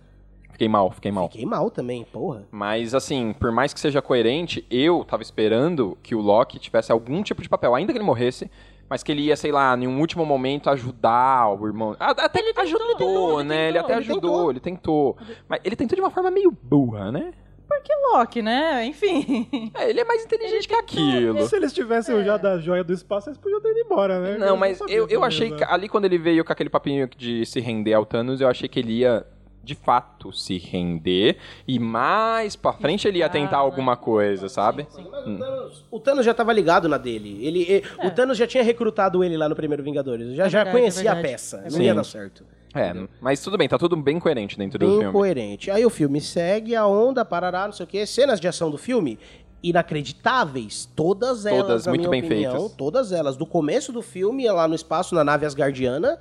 Fiquei mal, fiquei mal. Fiquei mal também, porra. Mas, assim, por mais que seja coerente, eu tava esperando que o Loki tivesse algum tipo de papel, ainda que ele morresse, mas que ele ia, sei lá, em um último momento ajudar o irmão. Até Ele ajudou, ele tentou, ele né? Ele tentou, até ele ajudou, tentou. ele tentou. Mas ele tentou de uma forma meio burra, né? Porque Loki, né? Enfim. É, ele é mais inteligente que aquilo. Se eles tivessem usado a joia do espaço, eles podiam ter ido embora, né? Não, mas sabiam eu, eu achei que ali quando ele veio com aquele papinho de se render ao Thanos, eu achei que ele ia de fato se render e mais pra frente ele ia tentar né? alguma coisa, sabe? Sim, sim. Mas o Thanos, o Thanos já tava ligado na dele. Ele, e- O Thanos já tinha recrutado ele lá no primeiro Vingadores. Já, É já verdade, conhecia é a peça. É não verdade. ia dar certo. É, mas tudo bem, tá tudo bem coerente dentro do bem filme. coerente. Aí o filme segue, a onda, parará, não sei o quê. Cenas de ação do filme, inacreditáveis. Todas elas, Todas muito bem opinião, feitas. Todas elas. Do começo do filme, lá no espaço, na nave Asgardiana,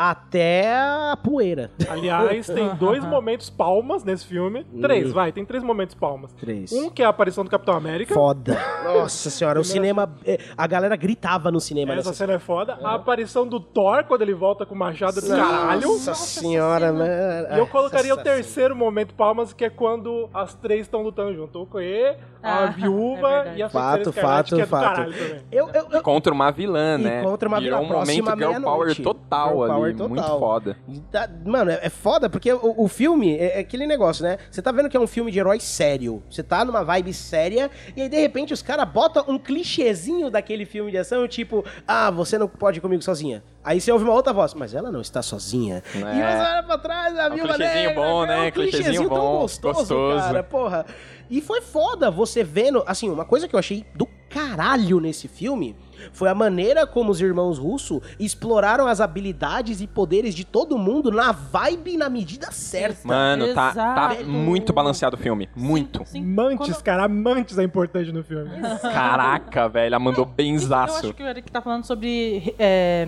até a poeira. Aliás, tem dois momentos palmas nesse filme. Três, vai, tem três momentos palmas. Três. Um que é a aparição do Capitão América. Foda. Nossa senhora, o cinema... é, A galera gritava no cinema Essa nessa cena é foda. A aparição do Thor, quando ele volta com o machado do caralho. Nossa senhora, mano. E eu colocaria o Nossa terceiro momento palmas, que é quando as três estão lutando junto. O Koe, a Ah, viúva é e a Fato, fato, que é fato. também. Eu, eu, eu, Contra uma vilã, E né? contra uma Virou vilã um momento girl power meia-noite. total Girl ali. power total. muito foda. Tá- Mano, é é foda porque o, o filme é, é aquele negócio, né? Você tá vendo que é um filme de herói sério. Você tá numa vibe séria e aí de repente os caras botam um clichêzinho daquele filme de ação, tipo, ah, você não pode ir comigo sozinha. Aí você ouve uma outra voz, mas ela não está sozinha. E É. você olha pra trás, a um viúva clichêzinho negra, bom, é né? Um Clichêzinho clichêzinho tão bom, gostoso, gostoso. cara, porra. E foi foda você vendo, assim, uma coisa que eu achei do caralho nesse filme foi a maneira como os irmãos Russo exploraram as habilidades e poderes de todo mundo na vibe e na medida certa. Mano, tá, tá muito balanceado o filme. Muito. Sim, Mantis, quando- cara, Mantis é importante no filme. Caraca, velho, ela mandou Isso, Eu benzaço. acho que o Eric tá falando sobre. É,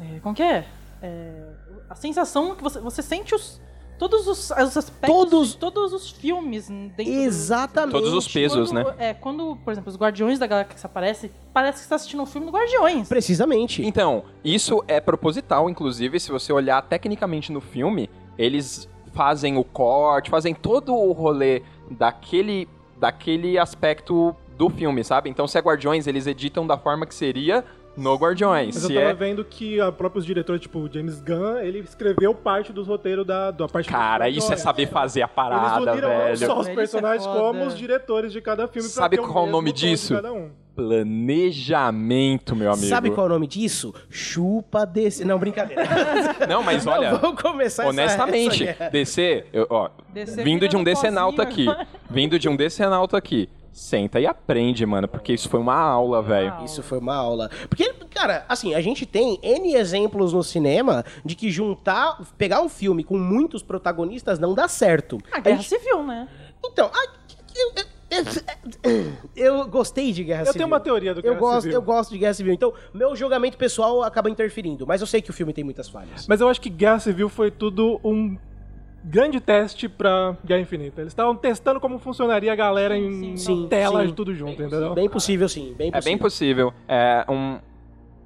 é, como que é? É, a sensação que você, você sente os. Todos os, os aspectos Todos- de todos os filmes dentro do- Exatamente. Todos os pesos, quando, né? É, quando, por exemplo, os Guardiões da Galáxia aparecem, parece que você tá assistindo um filme do Guardiões. Precisamente. Então, isso é proposital, inclusive, se você olhar tecnicamente no filme, eles fazem o corte, fazem todo o rolê daquele, daquele aspecto do filme, sabe? Então, se é Guardiões, eles editam da forma que seria no Guardiões. Mas eu Se tava é... vendo que a próprios diretores, tipo, o James Gunn, ele escreveu parte dos roteiros da, da parte Cara, dos isso é saber fazer a Eles parada, não velho. só os Velho, personagens, é como os diretores de cada filme. pra Sabe ter qual é o nome disso? um. Planejamento, meu amigo. Sabe qual é o nome disso? Chupa desse. Não, brincadeira. Não, mas Não, olha, vamos começar essa- honestamente, essa guerra. DC, eu- ó, DC vindo de um decenalto aqui, vindo de um decenalto aqui, senta e aprende, mano, porque isso foi uma aula, velho. Isso foi uma aula. Porque, cara, assim, a gente tem N exemplos no cinema de que juntar, pegar um filme com muitos protagonistas não dá certo. A A Guerra gente- Civil, né? Então, a- eu, eu- eu- eu gostei de Guerra Eu Civil. tenho uma teoria do Eu Guerra gosto, Civil. eu gosto de Guerra Civil. Então, meu julgamento pessoal acaba interferindo. Mas eu sei que o filme tem muitas falhas. Mas eu acho que Guerra Civil foi tudo um grande teste pra Guerra Infinita. Eles estavam testando como funcionaria a galera em Sim, tela sim. de tudo junto, entendeu? Bem possível, sim. Bem É possível. bem possível. É um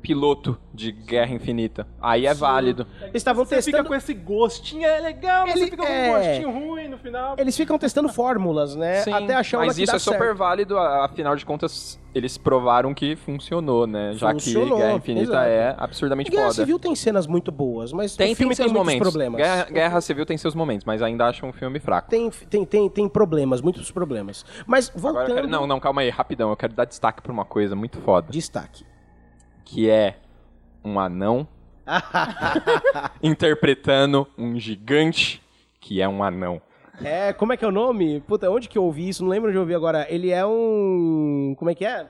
piloto de Guerra Infinita. Aí é válido. Eles estavam Você fica testando. com esse gostinho, é legal, mas Ele- você fica com é. um gostinho ruim no final. Eles ficam testando fórmulas, né? Sim, até achar uma mas que isso dá é super certo. válido, afinal de contas, eles provaram que funcionou, né? Já Funcionou, que Guerra Infinita exato. é absurdamente Guerra foda. Civil tem cenas muito boas, mas Tem, o filme tem seus tem muitos momentos. problemas. Guerra, Guerra Civil tem seus momentos, mas ainda acho um filme fraco. Tem, tem, tem, tem problemas, muitos problemas. Mas voltando... Quero, não, não, calma aí, rapidão. Eu quero dar destaque pra uma coisa muito foda. Destaque. Que é um anão interpretando um gigante que é um anão. É, como é que é o nome? Puta, onde que eu ouvi isso? Não lembro onde eu ouvi agora. Ele é um... Como é que é?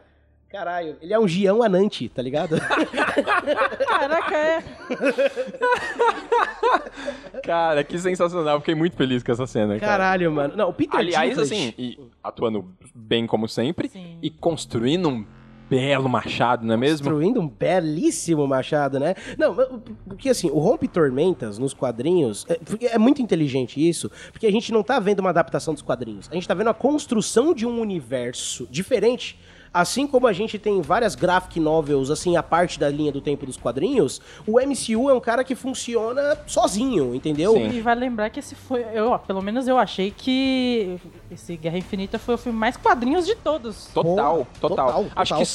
Caralho, ele é um Gião Anante, tá ligado? Caraca, é. Cara, que sensacional. Fiquei muito feliz com essa cena, cara. Caralho, mano. Não, o Peter Aliás, Dinklage- assim, e atuando bem como sempre Sim. e construindo um belo machado, não é mesmo? Construindo um belíssimo machado, né? Não, mas, porque assim, o Rompe Tormentas nos quadrinhos, é, é muito inteligente isso, porque a gente não tá vendo uma adaptação dos quadrinhos, a gente tá vendo a construção de um universo diferente. Assim como a gente tem várias graphic novels, assim, a parte da linha do tempo dos quadrinhos, o MCU é um cara que funciona sozinho, entendeu? Sim. E vai lembrar que esse foi. Eu, ó, pelo menos eu achei que esse Guerra Infinita foi o filme mais quadrinhos de todos. Total, Pô, total, total, Acho total. que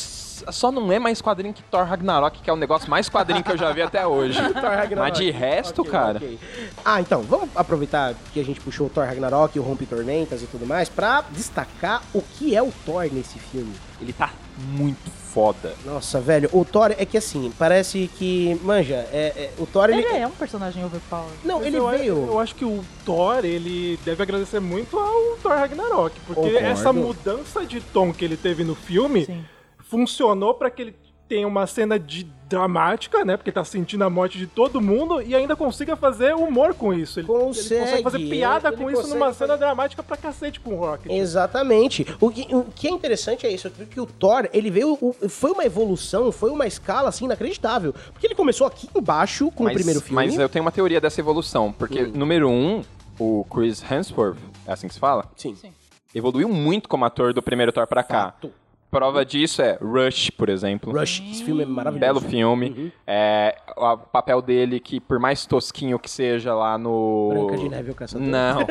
só não é mais quadrinho que Thor Ragnarok, que é o negócio mais quadrinho que eu já vi até hoje. Thor Ragnarok. Mas de resto, Ok, cara. ok. Ah, então, vamos aproveitar que a gente puxou o Thor Ragnarok, o Rompe Tormentas e tudo mais, pra destacar o que é o Thor nesse filme. Ele tá muito foda. Nossa, velho, o Thor é que assim, parece que, manja, é, é- o Thor ele... Ele é um personagem overpower. Não, Mas ele eu, veio... eu acho que o Thor, ele deve agradecer muito ao Thor Ragnarok, porque Concordo. essa mudança de tom que ele teve no filme Sim. funcionou pra que ele tenha uma cena de dramática, né? Porque tá sentindo a morte de todo mundo e ainda consiga fazer humor com isso. Ele, ele Consegue, consegue fazer piada ele com isso consegue numa fazer- cena dramática pra cacete com o Rocket. Exatamente. O que, o que é interessante é isso, que o Thor, ele veio, o- foi uma evolução, foi uma escala, assim, inacreditável. Porque ele começou aqui embaixo com mas, o primeiro filme. Mas eu tenho uma teoria dessa evolução, porque, Hum. número um, o Chris Hemsworth, é assim que se fala? Sim. Sim. Evoluiu muito como ator do primeiro Thor pra cá. Fato. Prova disso é Rush, por exemplo. Rush, esse filme é maravilhoso. Belo filme. Uhum. É, o papel dele, que por mais tosquinho que seja lá no. Branca de Neve, o caçador. Não.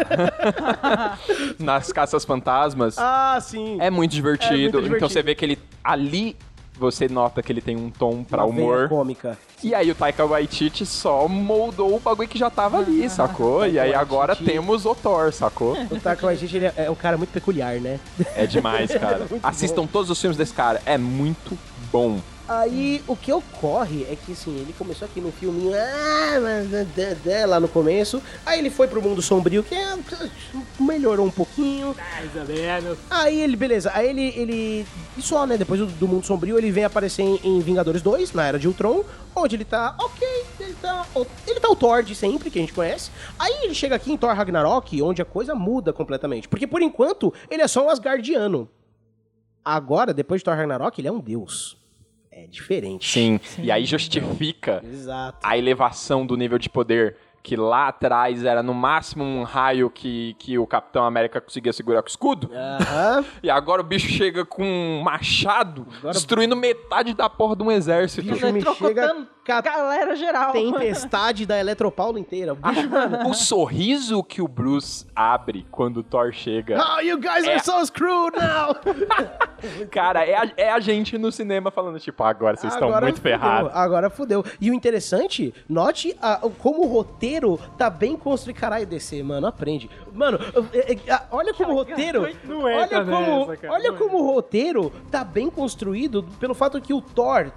Nas Caças Fantasmas. Ah, sim. É muito divertido. É muito divertido. Então você vê que ele ali você nota que ele tem um tom pra Uma humor. cômica. E aí o Taika Waititi só moldou o bagulho que já tava ali, sacou? E aí agora Waititi. temos o Thor, sacou? O Taika Waititi ele é é um cara muito peculiar, né? É demais, cara. Muito Assistam todos os filmes desse cara, é muito bom. Aí o que ocorre é que assim, ele começou aqui no filminho ah, dã, lá no começo, aí ele foi pro mundo sombrio, que é, melhorou um pouquinho. Mais ou menos. Aí ele, beleza, aí ele, ele. E só, né? Depois do, do mundo sombrio, ele vem aparecer em, em Vingadores 2, na Era de Ultron, onde ele tá, ok, ele tá. Ele tá o Thor de sempre, que a gente conhece. Aí ele chega aqui em Thor Ragnarok, onde a coisa muda completamente. Porque por enquanto, ele é só um Asgardiano. Agora, depois de Thor Ragnarok, ele é um deus. É diferente. Sim, e aí justifica Exato. a elevação do nível de poder. Que lá atrás era no máximo um raio que, que o Capitão América conseguia segurar com o escudo. Aham. E agora o bicho chega com um machado, Agora- destruindo metade da porra de um exército. Bicho me Eletrocutando chega ca- galera geral. tempestade da Eletropaulo inteira. Bicho, O sorriso que o Bruce abre quando o Thor chega. Oh, you guys É. are so screwed now! Cara, é a, é a gente no cinema falando, tipo, agora vocês estão Agora muito fudeu, ferrados. Agora fudeu. E o interessante, note a- como o roteiro tá bem construído. Caralho, DC, mano, aprende. Mano, é- é- a- olha como o roteiro. Não olha entra como, nessa, cara, olha não como o roteiro tá bem construído pelo fato que o Thor.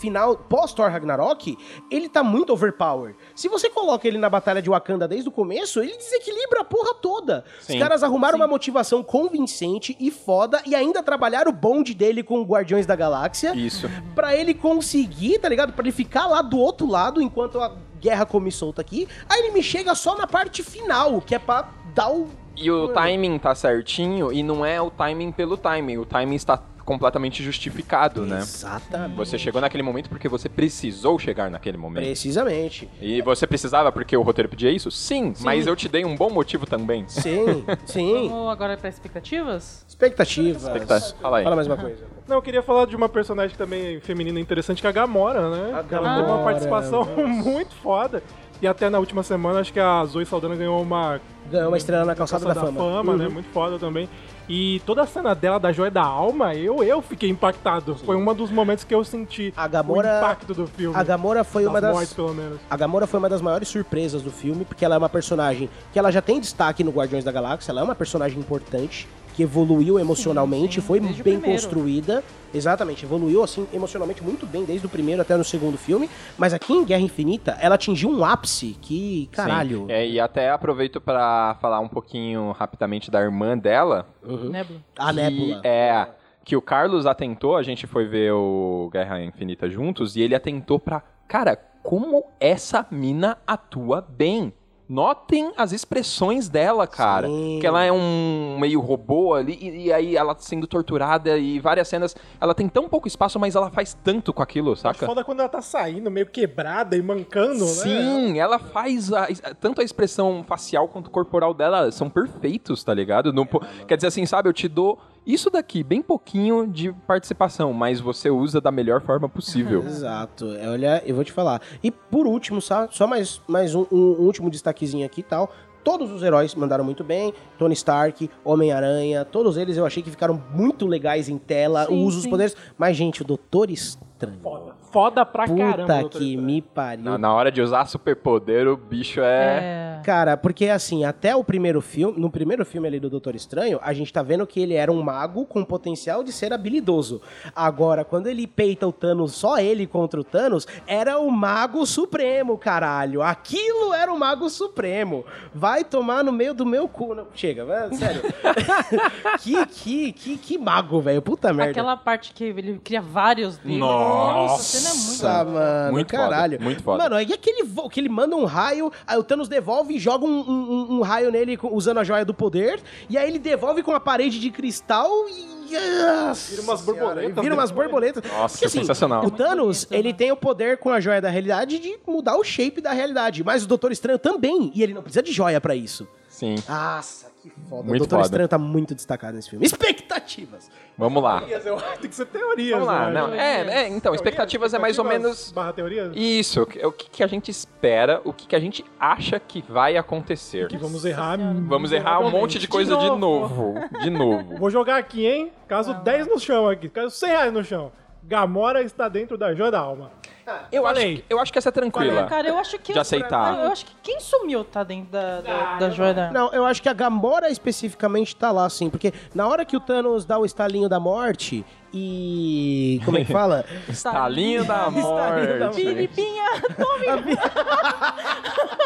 Final, pós-Thor Ragnarok, ele tá muito overpower. Se você coloca ele na batalha de Wakanda desde o começo, ele desequilibra a porra toda. Sim. Os caras arrumaram uma motivação convincente e foda e ainda trabalharam o bonde dele com o Guardiões da Galáxia Isso. Pra ele conseguir, tá ligado? Pra ele ficar lá do outro lado enquanto a guerra come solta aqui. Aí ele me chega só na parte final, que é pra dar o. E o timing tá certinho, e não é o timing pelo timing. O timing está completamente justificado, né? Exatamente. Você chegou naquele momento porque você precisou chegar naquele momento. Precisamente. E você precisava porque o roteiro pedia isso? Sim, mas eu te dei um bom motivo também. Sim, sim. Vamos agora pra expectativas? Expectativas. Expectativa. Fala aí. Fala mais uma coisa. Não, eu queria falar de uma personagem também feminina interessante, que é a Gamora, né? A Ela teve Gamora, uma participação muito foda. E até na última semana, acho que a Zoe Saldana ganhou uma Ganhou uma estrela na calçada Calçada da Fama. né? Uhum. Muito foda também. E toda a cena dela da Joia da Alma, eu, eu fiquei impactado. Foi um dos momentos que eu senti A Gamora- o impacto do filme. A Gamora foi uma das das. mortes, pelo menos. A Gamora foi uma das maiores surpresas do filme, porque ela é uma personagem que ela já tem destaque no Guardiões da Galáxia, ela é uma personagem importante, que evoluiu emocionalmente, sim, foi bem primeiro. construída. Exatamente, evoluiu assim emocionalmente muito bem desde o primeiro até no segundo filme, mas aqui em Guerra Infinita ela atingiu um ápice que, caralho. Sim. É, e até aproveito pra falar um pouquinho rapidamente da irmã dela. Uhum. Nebula. A que Nébula. É. Que o Carlos atentou, a gente foi ver o Guerra Infinita juntos, e ele atentou pra. Cara, como essa mina atua bem. Notem as expressões dela, cara. Sim. Que ela é um meio robô ali, e, e aí ela sendo torturada, e várias cenas. Ela tem tão pouco espaço, mas ela faz tanto com aquilo, saca? foda quando ela tá saindo, meio quebrada e mancando, né? Sim, ela faz a- tanto a expressão facial quanto corporal dela são perfeitos, tá ligado? No po- quer dizer assim, sabe, eu te dou isso daqui, bem pouquinho de participação, mas você usa da melhor forma possível. Exato. É, Olha, eu vou te falar. E por último, só, só mais, mais um, um último destaquezinho aqui e tal. Todos os heróis mandaram muito bem. Tony Stark, Homem-Aranha, todos eles eu achei que ficaram muito legais em tela, Sim, o uso dos sim. poderes. Mas, gente, o Doutor Estranho. Foda. Foda pra Puta caramba. Doutor que Estranho. me pariu. Na, na hora de usar superpoder, o bicho é. É. Cara, porque assim, até o primeiro filme, no primeiro filme ali do Doutor Estranho, a gente tá vendo que ele era um mago com potencial de ser habilidoso. Agora, quando ele peita o Thanos, só ele contra o Thanos, era o mago supremo, caralho. Aquilo era o mago supremo. Vai tomar no meio do meu cu. Não, chega, vai, sério. que, que, que, que mago, velho. Puta merda. Aquela parte que ele cria vários dedos. Nossa. Cena é muito Nossa, mano, Muito caralho. foda, muito foda. Mano, aí aquele vo- que ele manda um raio, aí o Thanos devolve e joga um, um- um raio nele usando a joia do poder, e aí ele devolve com a parede de cristal e. Vira umas borboletas Vira umas borboletas. Nossa, Porque, assim, sensacional. O Thanos, ele né? tem o poder com a joia da realidade de mudar o shape da realidade, mas o Doutor Estranho também, e ele não precisa de joia pra isso. Sim. Nossa, que foda. Muito o Doutor foda. Estranho tá muito destacado nesse filme. Expectativas! Vamos lá. Tem que ser teorias, Vamos lá. né? Não, é, é, então, expectativas é mais ou menos. Barra teorias? Isso, o que- o que, que a gente espera, o que, que a gente acha que vai acontecer. Que vamos errar. Vamos errar um monte de coisa de novo. De novo. Vou jogar aqui, hein? Caso 10 no chão aqui. Caso 100 reais no chão. Gamora está dentro da joia da alma. Eu acho, Falei. que- eu acho que essa é tranquila. Cara, eu acho que. De aceitar. Eu acho que quem sumiu tá dentro da, da, da joia da. Não, eu acho que a Gamora especificamente tá lá, sim. Porque na hora que o Thanos dá o estalinho da morte e. Como é que fala? Estalinho da Estalinho da morte. Piripinha!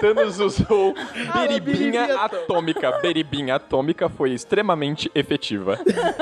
Thanos usou beribinha beribinha atômica. Beribinha atômica foi extremamente efetiva.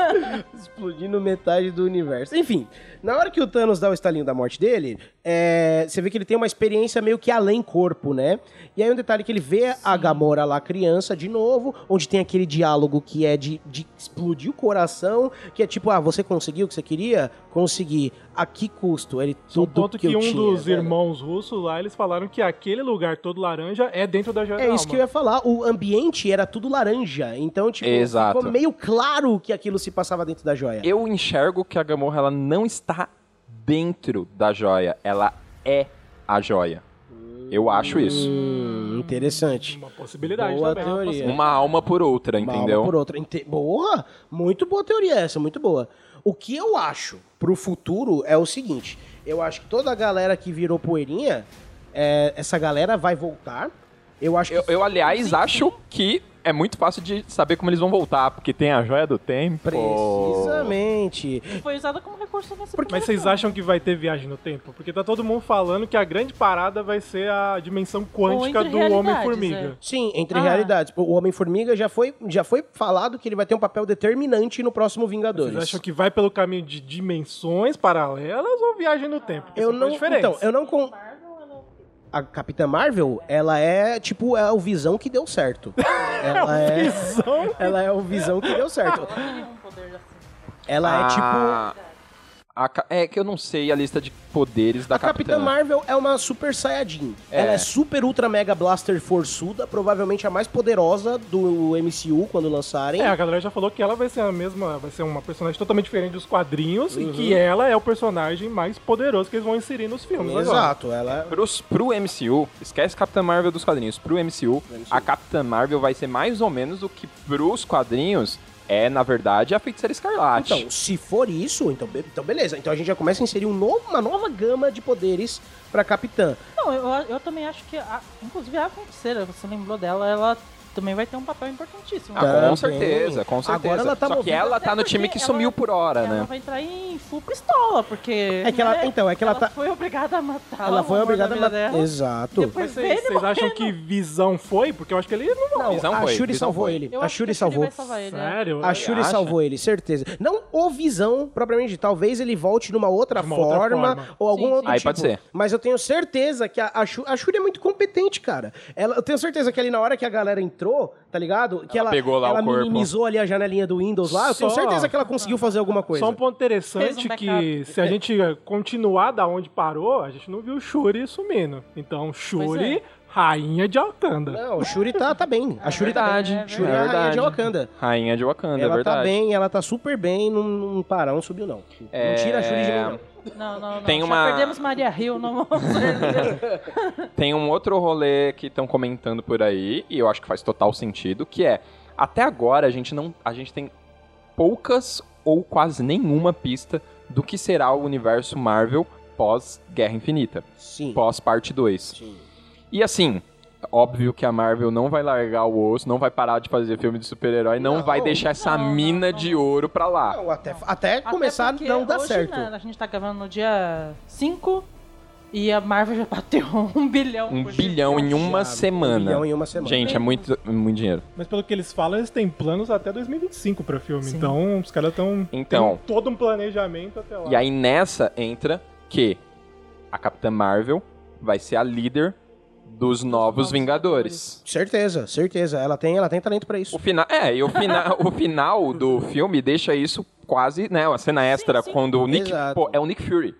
explodindo metade do universo. Enfim, na hora que o Thanos dá o estalinho da morte dele, é, você vê que ele tem uma experiência meio que além corpo, né? E aí um detalhe que ele vê a Gamora lá criança de novo, onde tem aquele diálogo que é de, de explodir o coração, que é tipo, ah, você conseguiu o que você queria? Consegui. A que custo? Ele tudo ponto que, que, eu um tinha, dos velho. irmãos russos lá, eles falaram que aquele lugar todo laranja é dentro da joia É da isso alma. que eu ia falar. O ambiente era tudo laranja. Então, tipo, Exato. ficou meio claro que aquilo se passava dentro da joia. Eu enxergo que a Gamorra ela não está dentro da joia, ela é a joia. Eu acho isso. Hum, interessante. Uma possibilidade Boa também. teoria. Uma alma por outra, Uma entendeu? alma por outra. Boa! Muito boa teoria essa, muito boa. O que eu acho pro futuro é o seguinte: eu acho que toda a galera que virou poeirinha, é, essa galera vai voltar. Eu acho que. Eu, eu, aliás, acho que é muito fácil de saber como eles vão voltar, porque tem a joia do tempo. Precisamente. Foi usada como recurso nesse Mas primeiro vocês acham que vai ter viagem no tempo? Porque tá todo mundo falando que a grande parada vai ser a dimensão quântica entre do realidades, Homem-Formiga. Sim, entre Ah. realidades. O Homem-Formiga já foi, já foi falado que ele vai ter um papel determinante no próximo Vingadores. Vocês acham que vai pelo caminho de dimensões paralelas ou viagem no tempo? Porque Eu não. Então, eu não. Con... A Capitã Marvel, ela é tipo é o Visão que deu certo. Ela é, Visão. ela é o Visão que deu certo. Ela assim. Ela é tipo A- é que eu não sei a lista de poderes da A Capitã Capitã. Marvel é uma Super Saiyajin. É. Ela é super ultra mega blaster forçuda, provavelmente a mais poderosa do MCU quando lançarem. É, a galera já falou que ela vai ser a mesma, vai ser uma personagem totalmente diferente dos quadrinhos Uhum. e que ela é o personagem mais poderoso que eles vão inserir nos filmes agora. Exato, ela é Pros, pro MCU, esquece Capitã Marvel dos quadrinhos. Pro MCU, a Capitã Marvel vai ser mais ou menos o que pros quadrinhos é, na verdade, a Feiticeira Escarlate. Então, se for isso, então, be- então beleza. Então a gente já começa a inserir um novo- uma nova gama de poderes pra Capitã. Não, eu, eu também acho que, a, inclusive a feiticeira, você lembrou dela, ela também vai ter um papel importantíssimo. Ah, com certeza, com certeza. Agora ela tá Só que ela tá no time que sumiu ela- por hora, ela né? vai entrar em full pistola, porque. É que ela- né, então, é que ela tá- foi obrigada a matar. ela o foi amor obrigada a matar. dela. Exato. Depois Mas vocês, vocês acham que Visão foi? Porque eu acho que ele não... Não, Visão a foi, Shuri Visão salvou foi. ele. Eu A Shuri salvou. vai salvar ele. né? Sério? A Shuri acha? salvou ele, certeza. Não o Visão, propriamente dito. Talvez ele volte numa outra, De uma outra forma, forma. ou algum Sim, outro sim. Aí tipo. pode ser. Mas eu tenho certeza que a, a, Shuri, a Shuri é muito competente, cara. Ela, eu tenho certeza que ali na hora que a galera entrou, tá ligado? Que ela, Ela pegou lá ela o corpo. minimizou ali a janelinha do Windows lá. Eu tenho Só- certeza que ela conseguiu fazer alguma coisa. Só um ponto interessante um que se a gente continuar da onde parou, a gente não viu Shuri sumindo. Então, Shuri, é. rainha de Wakanda. Não, Shuri tá, tá bem. A Shuri verdade, tá é bem. Shuri é, verdade. a rainha de Wakanda. Rainha de Wakanda, é Ela verdade. tá bem, ela tá super bem, não, não para, não subiu não. É, Não tira a Shuri de mim, não. Não, não, não. Tem Já uma- perdemos Maria Hill, não vamos. Tem um outro rolê que estão comentando por aí, e eu acho que faz total sentido, que é, até agora a gente não. A gente tem poucas ou quase nenhuma pista do que será o universo Marvel pós Guerra Infinita, Sim. pós parte 2. Sim. E assim, óbvio que a Marvel não vai largar o osso, não vai parar de fazer filme de super-herói, não, Não, vai deixar essa não, mina não. de ouro pra lá. Não, até, até começar não dá hoje, certo. né, a gente tá gravando no dia 5 e a Marvel já bateu um bilhão. Um bilhão em uma Já, semana. Um bilhão em uma semana. Gente, é muito, muito dinheiro. Mas pelo que eles falam, eles têm planos até 2025 pra filme. Sim. Então, os caras estão Então. todo um planejamento até lá. E aí nessa entra que a Capitã Marvel vai ser a líder dos novos Vingadores. Certeza, certeza. Ela tem, ela tem talento pra isso. O final, é, e o, fina, o final do filme deixa isso quase, né, uma cena extra sim. quando o Nick, Exato. pô, é o Nick Fury.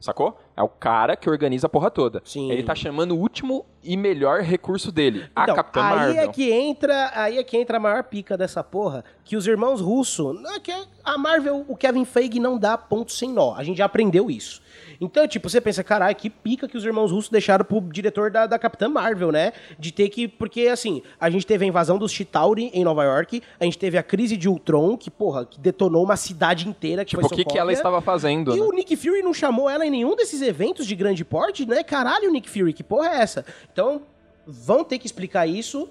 Sacou? É o cara que organiza a porra toda. Sim. Ele tá chamando o último e melhor recurso dele, a Então, Capitã aí Marvel. é que entra, aí é que entra a maior pica dessa porra, que os irmãos Russo, não é que a Marvel, o Kevin Feige não dá ponto sem nó. A gente já aprendeu isso. Então, tipo, você pensa, caralho, que pica que os irmãos russos deixaram pro diretor da, da Capitã Marvel, né? De ter que. Porque, assim, a gente teve a invasão dos Chitauri em Nova York, a gente teve a crise de Ultron, que, porra, que detonou uma cidade inteira. Que Tipo, o foi que, que ela estava fazendo? E né? o Nick Fury não chamou ela em nenhum desses eventos de grande porte, né? Caralho, Nick Fury, que porra é essa? Então, vão ter que explicar isso.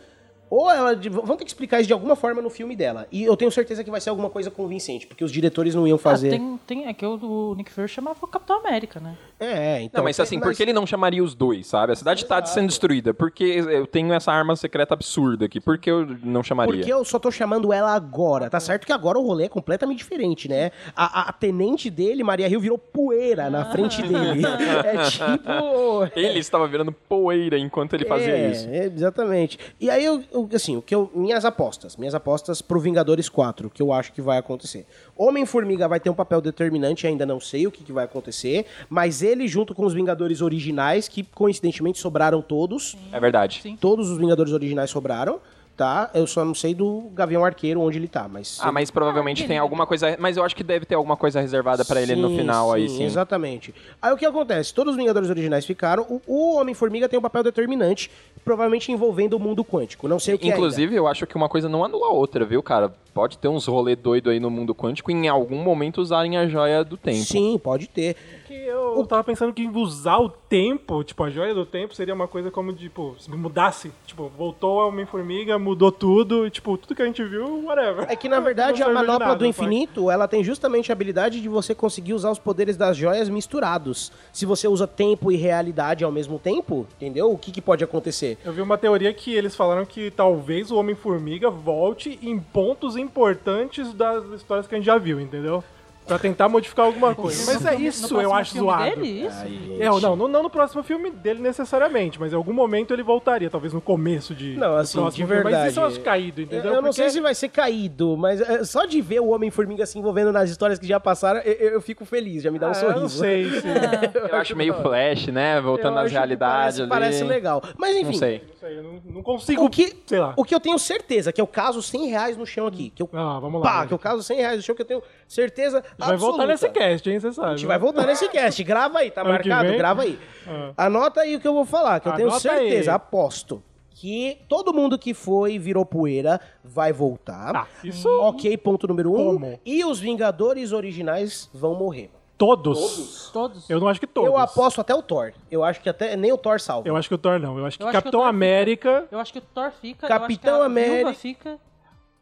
Ou ela. Vão ter que explicar isso de alguma forma no filme dela. E eu tenho certeza que vai ser alguma coisa convincente, porque os diretores não iam Ah, fazer. tem, tem, é que o, o Nick Fury chamava o Capitão América, né? É, então. Não, mas assim, por que ele não chamaria os dois, sabe? A cidade tá sendo destruída. Porque eu tenho essa arma secreta absurda aqui. Por que eu não chamaria? Porque eu só tô chamando ela agora. Tá certo que agora o rolê é completamente diferente, né? A, a- a tenente dele, Maria Rio, virou poeira na frente dele. É tipo. Ele estava virando poeira enquanto ele fazia é, isso. é, exatamente. E aí, eu, assim, o que eu, minhas apostas. Minhas apostas pro Vingadores 4, que eu acho que vai acontecer. Homem-Formiga vai ter um papel determinante, ainda não sei o que, que vai acontecer, mas ele, junto com os Vingadores originais, que coincidentemente sobraram todos, É verdade. Sim. todos os Vingadores originais sobraram, tá? Eu só não sei do Gavião Arqueiro, onde ele tá, mas... Ah, mas provavelmente Ah, tem alguma coisa. Mas eu acho que deve ter alguma coisa reservada pra ele no Sim, final aí, sim. Exatamente. Aí o que acontece? Todos os Vingadores originais ficaram. O, o Homem-Formiga tem um papel determinante, provavelmente envolvendo o mundo quântico. Não sei o que ainda. Inclusive, eu acho que uma coisa não anula a outra, viu, cara? Pode ter uns rolê doido aí no mundo quântico e em algum momento usarem a joia do tempo. Sim, pode ter. Que eu tava pensando que usar o tempo, tipo, a joia do tempo, seria uma coisa como, tipo, se mudasse. Tipo, voltou a Homem-Formiga, mudou tudo, e, tipo, tudo que a gente viu, whatever. É que, na verdade, a manopla nada, do infinito, ela tem justamente a habilidade de você conseguir usar os poderes das joias misturados. Se você usa tempo e realidade ao mesmo tempo, entendeu? O que, que pode acontecer? Eu vi uma teoria que eles falaram que talvez o Homem-Formiga volte em pontos importantes das histórias que a gente já viu, entendeu? Pra tentar modificar alguma coisa. Mas é isso, eu acho filme zoado. Dele, isso? É, não, não, não no próximo filme dele necessariamente, mas em algum momento ele voltaria, talvez no começo de Não, assim, de filme. verdade. Mas isso eu acho caído, entendeu? Eu não sei Porque- se vai ser caído, mas é, só de ver o Homem-Formiga se envolvendo nas histórias que já passaram, eu, eu fico feliz, já me dá um Ah, sorriso. Eu não sei se... Eu acho meio flash, né? Voltando Eu às realidades parece, ali. parece legal. Mas enfim, Não sei. Não sei, eu não, não consigo, o que, sei lá. o que eu tenho certeza, que eu caso 100 reais no chão aqui. Que eu, Ah, vamos lá. pá, que eu caso 100 reais no chão, que eu tenho certeza Vai voltar nesse cast, hein, você sabe. A gente vai voltar nesse cast. Grava aí, tá Ano que marcado? Grava aí. Ah. Anota aí o que eu vou falar, que eu tenho certeza, aí. aposto. Que todo mundo que foi e virou poeira vai voltar. Ah, isso Ok, ponto número um. Como? E os Vingadores originais vão morrer. todos. Todos. Eu não acho que todos. Eu aposto até o Thor. Eu acho que até nem o Thor salva. Eu acho que o Thor não. Eu acho que Eu acho que Capitão o Thor América. Eu acho que o Thor fica. Capitão eu acho que a América- Viúva fica.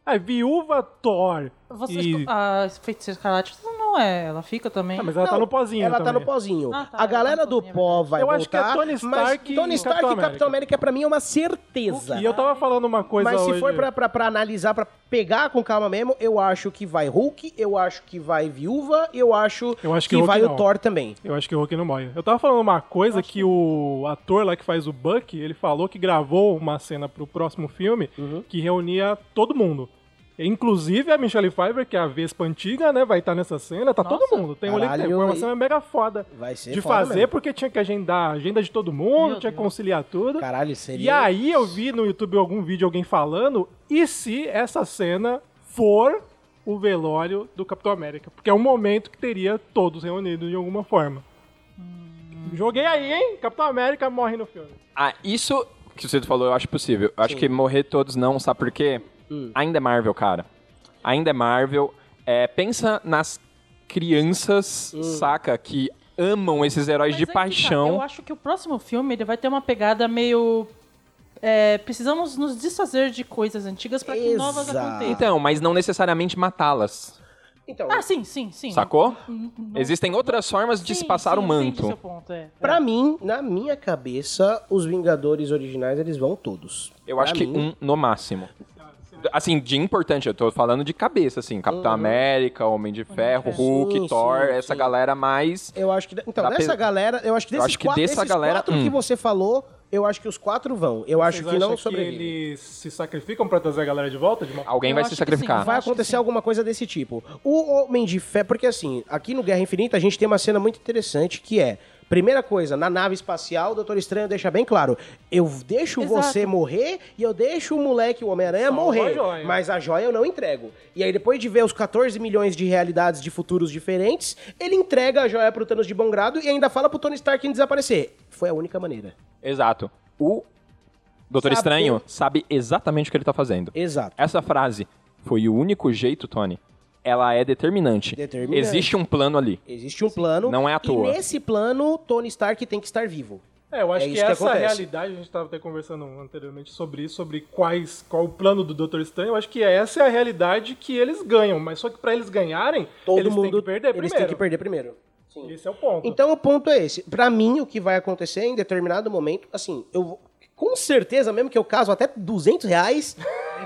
Ah, Viúva Thor. Vocês, E- A Feiticeira Escarlate não é. Ela fica também. Ah, mas ela tá Não, no pozinho Ela tá também. no pozinho. Ah, tá, a galera tá do no pozinho, é pó vai Eu voltar. acho que é Tony Stark mas Tony e Stark Capitão e Capitão América pra mim é uma certeza. E eu tava falando uma coisa Mas se hoje. for pra, pra, pra analisar, pra pegar com calma mesmo, eu acho que vai Hulk, eu acho que vai Viúva, eu acho, Eu acho que, que vai não. o Thor também. Eu acho que o Hulk não morre. Eu tava falando uma coisa que o ator lá que faz o Buck, ele falou que gravou uma cena pro próximo filme Uhum. que reunia todo mundo. Inclusive a Michelle Pfeiffer, que é a Vespa antiga, né? Vai estar nessa cena, tá Nossa. todo mundo. Tem um Caralho, foi uma e- cena mega foda. Vai ser de foda fazer, mesmo. porque tinha que agendar a agenda de todo mundo, Meu tinha que conciliar tudo. Caralho, seria... E aí eu vi no YouTube algum vídeo alguém falando, e se essa cena for o velório do Capitão América? Porque é um momento que teria todos reunidos de alguma forma. Joguei aí, hein? Capitão América morre no filme. Ah, isso que você falou, eu acho possível. Eu acho que morrer todos não, sabe por quê? Hum. Ainda é Marvel, cara. Ainda é Marvel. É, pensa nas crianças, Hum. saca, que amam esses heróis Mas de é que tá, paixão. Eu acho que o próximo filme ele vai ter uma pegada meio. é, precisamos nos desfazer de coisas antigas para que novas aconteçam. Então, mas não necessariamente matá-las. Então, Ah, sim, sim, sim. Sacou? Não- Existem outras formas de Sim, se passar sim, o manto. seu ponto, é. pra mim, na minha cabeça, os Vingadores originais, eles vão todos. Eu Pra acho que mim, um no máximo. Assim, de importante, eu tô falando de cabeça, assim. Capitão América, Homem de Ferro, Hulk, Sim, Thor, sim, essa sim. galera mais. Eu acho que. Então, dessa pe- galera, eu acho que desses, acho que quatro, dessa galera- quatro hum. que você falou, eu acho que os quatro vão. Eu acho Vocês que não sobrevivem. eles se sacrificam pra trazer a galera de volta? De uma... Alguém Eu vai acho se que sacrificar. Vai acho que acontecer alguma coisa desse tipo. O Homem de Fé, porque assim, aqui no Guerra Infinita a gente tem uma cena muito interessante que é Primeira coisa, na nave espacial, o Doutor Estranho deixa bem claro: eu deixo Exato. você morrer e eu deixo o moleque, o Homem-Aranha, a morrer. joia. Mas a joia eu não entrego. E aí, depois de ver os 14 milhões de realidades de futuros diferentes, ele entrega a joia pro Thanos de bom grado e ainda fala pro Tony Stark desaparecer. Foi a única maneira. Exato. O Doutor Sabe- Estranho sabe exatamente o que ele tá fazendo. Exato. Essa frase foi o único jeito, Tony. Ela é determinante. Determinante. Existe um plano ali. Existe um plano. Não é à toa. E nesse plano, Tony Stark tem que estar vivo. É, eu acho É que que essa acontece. realidade, a gente estava até conversando anteriormente sobre isso, sobre quais, qual o plano do Doutor Estranho, eu acho que essa é a realidade que eles ganham, mas só que para eles ganharem, Todo eles mundo. têm que perder eles primeiro. têm que perder primeiro. Sim. Esse é o ponto. Então o ponto é esse. Pra mim, o que vai acontecer em determinado momento, assim, eu vou- com certeza, mesmo que eu caso até 200 reais,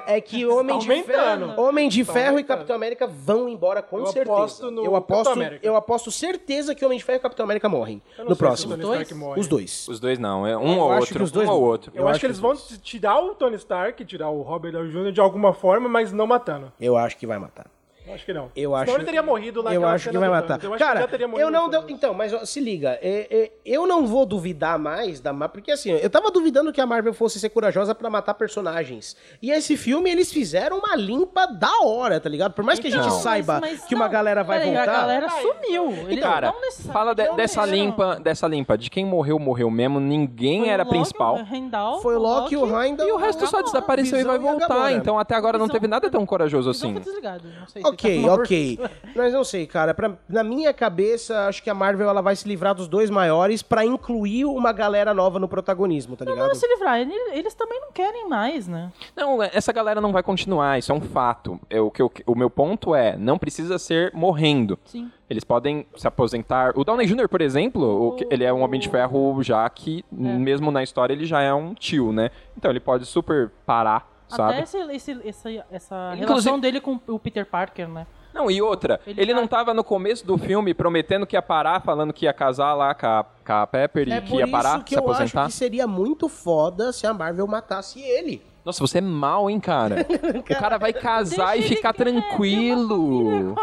é que Homem de. Ferro, Homem de Tá Ferro e. Capitão América vão embora com Eu certeza. aposto no eu aposto, eu aposto certeza que Homem de Ferro e Capitão América morrem Eu não no próximo. se o Tony Stark Dois? Os dois. Os dois não. É um Eu ou acho outro. os um ou outro. Eu, acho que eles vão tirar o Tony Stark, tirar o Robert Downey Jr. de alguma forma, mas não matando. Eu acho que vai matar. Eu acho que não. Eu Senão acho, ele teria morrido Eu naquela acho que vai matar. Eu acho Cara, eu não. deu- então, mas ó, se liga, é- é, eu não vou duvidar mais da Marvel, porque assim, eu tava duvidando que a Marvel fosse ser corajosa pra matar personagens. E esse filme, eles fizeram uma limpa da hora, tá ligado? Por mais que a gente Então, saiba mas- mas que uma não, galera vai peraí, voltar. A galera sumiu. Eles Cara, não necessariamente fala de- dessa limpa, dessa limpa. De quem morreu, morreu mesmo. Ninguém Foi o era Loki, principal. o Heimdall, Foi o Loki, o Heimdall. E o resto só desapareceu e vai e voltar. Então até agora não teve nada tão corajoso assim. Não sei se Ok, ok. Mas não sei, cara. Pra- na minha cabeça, acho que a Marvel ela vai se livrar dos dois maiores pra incluir uma galera nova no protagonismo, tá Não, ligado? não se livrar. Eles, também não querem mais, né? Não, essa galera não vai continuar, isso é um fato. É, o, que eu- o meu ponto é, não precisa ser morrendo. Sim. Eles podem se aposentar. O Downey Jr., por exemplo, o ele é um Homem de Ferro já que, mesmo na história, ele já é um tio, né? Então ele pode super parar, sabe? Até esse, esse- essa, essa Inclusive- relação dele com o Peter Parker, né? Não, e outra, ele, Ele tá- não tava no começo do filme prometendo que ia parar, falando que ia casar lá com a, com a Pepper e É que por ia parar, isso que se eu acho aposentar. que seria muito foda se a Marvel matasse ele. Nossa, você é mal, hein, cara? o cara vai casar Deixa e ficar uma tranquilo.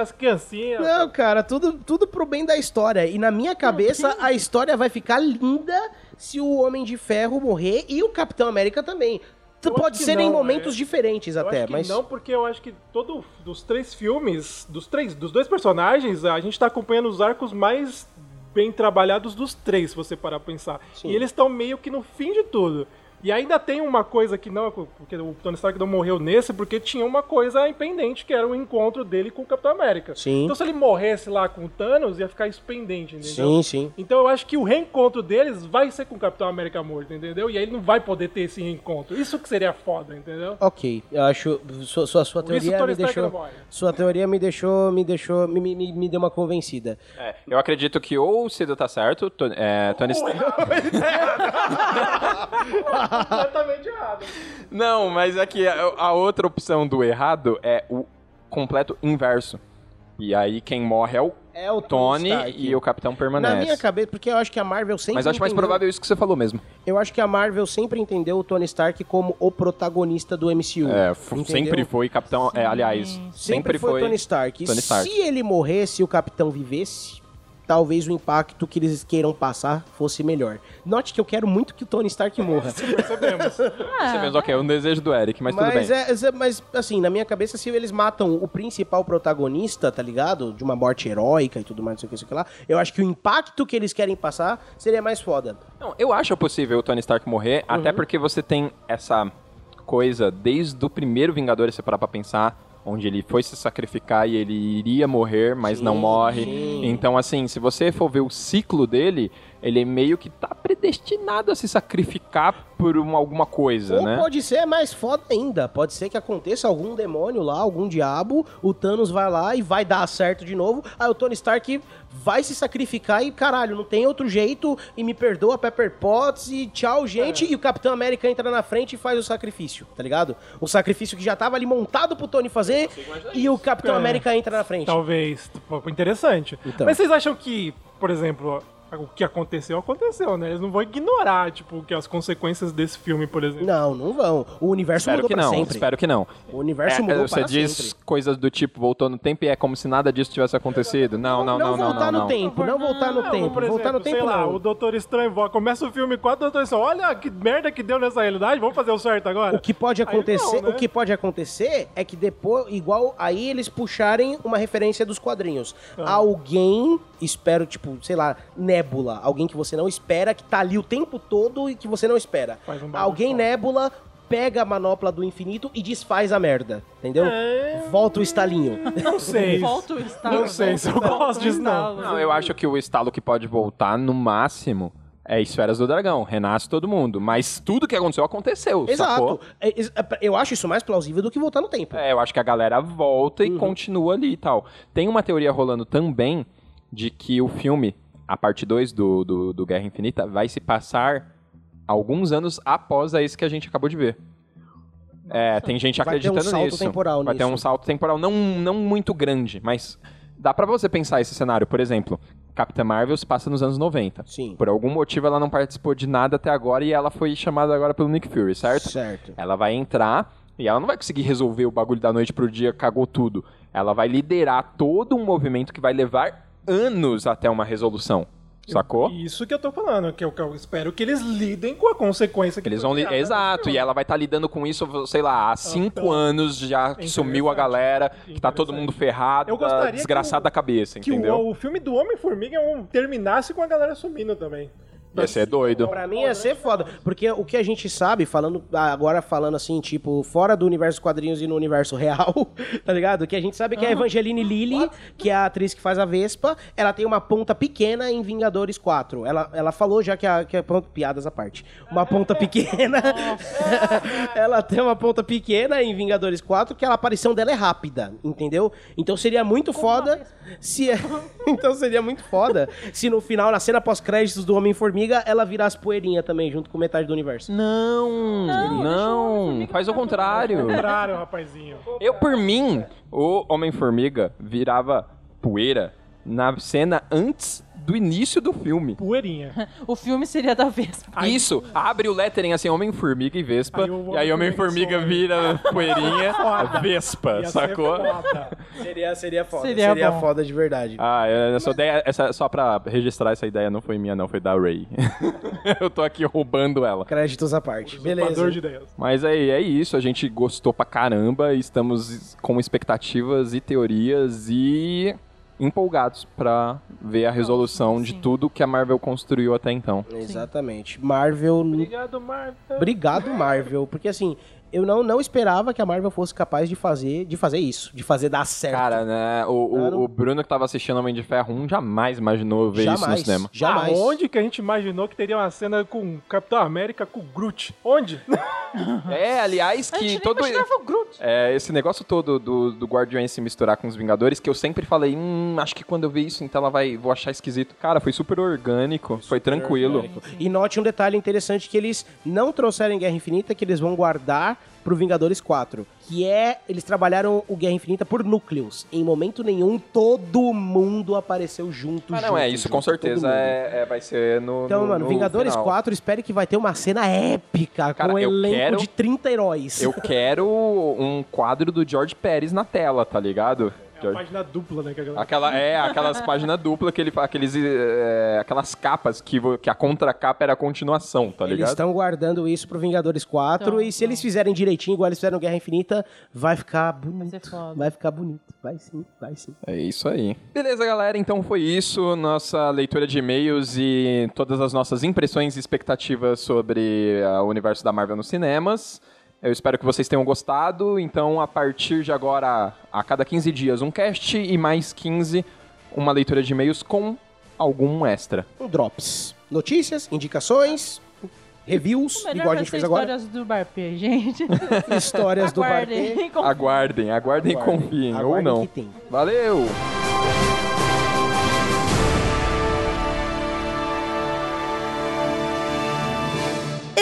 as criancinhas. Não, cara, tudo, tudo pro bem da história. E na minha cabeça, a história vai ficar linda se o Homem de Ferro morrer e o Capitão América também. Eu Pode ser em não, momentos é. diferentes Eu até, mas. não, porque eu acho que todo dos três filmes, dos três, dos dois personagens, a gente tá acompanhando os arcos mais bem trabalhados dos três, se você parar pra pensar. Sim. E eles estão meio que no fim de tudo. E ainda tem uma coisa que não, porque o Tony Stark não morreu nesse, porque tinha uma coisa impendente, que era o encontro dele com o Capitão América. Sim. Então se ele morresse lá com o Thanos, ia ficar isso pendente, entendeu? Sim, sim. Então eu acho que o reencontro deles vai ser com o Capitão América morto, entendeu? E aí ele não vai poder ter esse reencontro. Isso que seria foda, entendeu? Ok, eu acho. Sua, sua, sua isso teoria Tony me Stark deixou. Sua teoria me deixou. Me deixou. Me, me, me deu uma convencida. É, eu acredito que ou o Cido tá certo, to- é, Tony Stark... Completamente errado. Não, mas aqui a, a outra opção do errado é o completo inverso. E aí quem morre é o É o Tony e o Capitão Na permanece. minha cabeça, porque eu acho que a Marvel sempre. Mas eu acho mais entendeu- provável isso que você falou mesmo. Eu acho que a Marvel sempre entendeu o Tony Stark como o protagonista do MCU. É, entendeu? sempre foi Capitão. É, aliás, sempre, Sempre foi, Tony Stark. Tony Stark. Se ele morresse e o Capitão vivesse, talvez o impacto que eles queiram passar fosse melhor. Note que eu quero muito que o Tony Stark morra. Percebemos. Você pensa, ok, é um desejo do Eric, mas, tudo bem. Mas, é, é- mas, assim, na minha cabeça, se eles matam o principal protagonista, tá ligado? De uma morte heróica e tudo mais, não sei o que, não sei o que lá, eu acho que o impacto que eles querem passar seria mais foda. Não, eu acho possível o Tony Stark morrer, Uhum. até porque você tem essa coisa desde o primeiro Vingadores, se parar pra pensar, onde ele foi se sacrificar e ele iria morrer, mas não morre. sim. Então, assim, se você for ver o ciclo dele, ele meio que tá predestinado a se sacrificar por uma, alguma coisa, Ou né? pode ser mais foda ainda. Pode ser que aconteça algum demônio lá, algum diabo, o Thanos vai lá e vai dar certo de novo. Aí o Tony Stark vai se sacrificar e, caralho, não tem outro jeito. E me perdoa, Pepper Potts, e tchau, gente. É. E o Capitão América entra na frente e faz o sacrifício, tá ligado? O sacrifício que já tava ali montado pro Tony fazer. E o Capitão É. América entra na frente. Talvez. Pô, Interessante. Então. Mas vocês acham que, por exemplo, o que aconteceu, aconteceu, né? Eles não vão ignorar, tipo, que as consequências desse filme, por exemplo. Não, não vão. O universo Espero mudou que pra não, sempre. espero que não. O universo É, mudou você diz sempre. coisas do tipo, voltou no tempo e é como se nada disso tivesse acontecido? Não, não, não, não, voltar não. no não. tempo, não voltar no Não, tempo. por exemplo, voltar no tempo sei lá, não. o Doutor Estranho começa o filme com o Doutor Estranho, olha que merda que deu nessa realidade, vamos fazer o certo agora? O que pode acontecer, não, né? o que pode acontecer é que depois, igual aí eles puxarem uma referência dos quadrinhos. Ah. Alguém, espero, tipo, sei lá, Nébula, alguém que você não espera, que tá ali o tempo todo e que você não espera. Um alguém. Nébula pega a manopla do infinito e desfaz a merda, entendeu? É. Volta o estalinho. Não sei. Volta o estalo. Não sei se eu gosto disso, não. estalo. Não, eu acho que o estalo que pode voltar, no máximo, é Esferas do Dragão. Renasce todo mundo. Mas tudo que aconteceu, aconteceu, Exato. sacou? É, é, Eu acho isso mais plausível do que voltar no tempo. É, eu acho que a galera volta Uhum. e continua ali e tal. Tem uma teoria rolando também de que o filme, a parte 2 do, do, do Guerra Infinita, vai se passar alguns anos após a esse que a gente acabou de ver. É, tem gente Vai ter um acreditando salto nisso. temporal vai ter nisso. um salto temporal não, não muito grande, mas dá pra você pensar esse cenário. Por exemplo, Capitã Marvel se passa nos anos 90. Sim. Por algum motivo ela não participou de nada até agora e ela foi chamada agora pelo Nick Fury, certo? Certo. Ela vai entrar e ela não vai conseguir resolver o bagulho da noite pro dia, cagou tudo. Ela vai liderar todo um movimento que vai levar anos até uma resolução. Sacou? Isso que eu tô falando, que eu, que eu espero que eles lidem com a consequência que Eles vão li- criada Exato, e ela vai estar lidando com isso, sei lá, há cinco Então, anos já que sumiu a galera, que tá todo mundo ferrado, desgraçado que o- da cabeça, Que entendeu? o, o filme do Homem-Formiga é um- terminasse com a galera sumindo também. Ia ser doido. Pra mim ia ser foda, porque o que a gente sabe, falando agora falando assim, tipo, fora do universo quadrinhos e no universo real, tá ligado? Que a gente sabe que a Evangeline Lilly, que é a atriz que faz a Vespa, ela tem uma ponta pequena em Vingadores 4. Ela, ela falou já que a, que a ponta, piadas à parte. Uma ponta pequena. ela tem uma ponta pequena em Vingadores 4, que a aparição dela é rápida, entendeu? Então seria muito foda se então seria muito foda se no final na cena pós-créditos do Homem-Formiga ela virasse poeirinha também junto com metade do universo. Não, não, faz o contrário. Contrário, rapazinho. Eu, por mim, o Homem-Formiga virava poeira na cena antes do início do filme. Poeirinha. O filme seria da Vespa. Isso, abre o lettering assim, Homem-Formiga e Vespa, Aí o e aí Homem-Formiga vira poeirinha, Foda. Vespa, Ia ser sacou? foda. Seria, seria foda. Seria Seria, foda de verdade. Ah, essa ideia, essa, só pra registrar, essa ideia não foi minha não, foi da Ray. Eu tô aqui roubando ela. Créditos à parte. Beleza. De ideias. Mas é, é isso, a gente gostou pra caramba, estamos com expectativas e teorias e empolgados pra ver a resolução de sim. tudo que a Marvel construiu até então. Exatamente. Marvel. Obrigado, Marvel. Obrigado, Marvel. Porque assim, eu não, não esperava que a Marvel fosse capaz de fazer, de fazer isso, de fazer dar certo. Cara, né, o, o- o Bruno que tava assistindo Homem de Ferro 1 jamais imaginou ver isso no Jamais. cinema. Jamais. Aonde que a gente imaginou que teria uma cena com Capitão América com o Groot? Onde? É, aliás, A gente que nem todo... imaginava o Groot. É, esse negócio todo do, do Guardiões se misturar com os Vingadores, que eu sempre falei, hum, acho que quando eu ver isso, então ela vai, vou achar esquisito. Cara, foi super orgânico, foi tranquilo. E note um detalhe interessante que eles não trouxeram em Guerra Infinita, que eles vão guardar pro Vingadores 4. Que é, eles trabalharam o Guerra Infinita por núcleos. Em momento nenhum, todo mundo apareceu junto. Ah, não, junto, é, isso junto, com certeza é, é- vai ser no. Então, no- mano, no Vingadores final. 4, espere que vai ter uma cena épica Cara, com um elenco quero- de 30 heróis. Eu quero um quadro do George Pérez na tela, tá ligado? É a George- página dupla, né? Que a galera... Aquela, é, aquelas páginas duplas, que ele, fa- aqueles, é, aquelas capas que, que a contracapa era a continuação, tá Eles ligado? estão guardando isso pro Vingadores 4 Então, e se eles fizerem direitinho, igual eles fizeram Guerra Infinita, vai ficar bonito. Vai. Vai ficar bonito. Vai sim, vai sim. É isso aí. Beleza, galera. Então foi isso. Nossa leitura de e-mails e todas as nossas impressões e expectativas sobre ah, o universo da Marvel nos cinemas. Eu espero que vocês tenham gostado. Então, a partir de agora, a cada 15 dias, um cast e mais 15, uma leitura de e-mails com algum extra. Um Drops. Notícias, indicações, reviews, igual a gente fez agora. histórias do Barpê, gente. Histórias do Barquê. Aguardem. Aguardem, aguardem e confiem, ou Aguardem não. que tem. Valeu!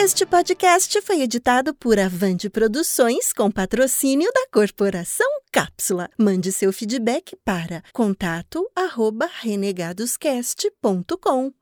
Este podcast foi editado por Avante Produções com patrocínio da Corporação Cápsula. Mande seu feedback para contato@renegadoscast.com.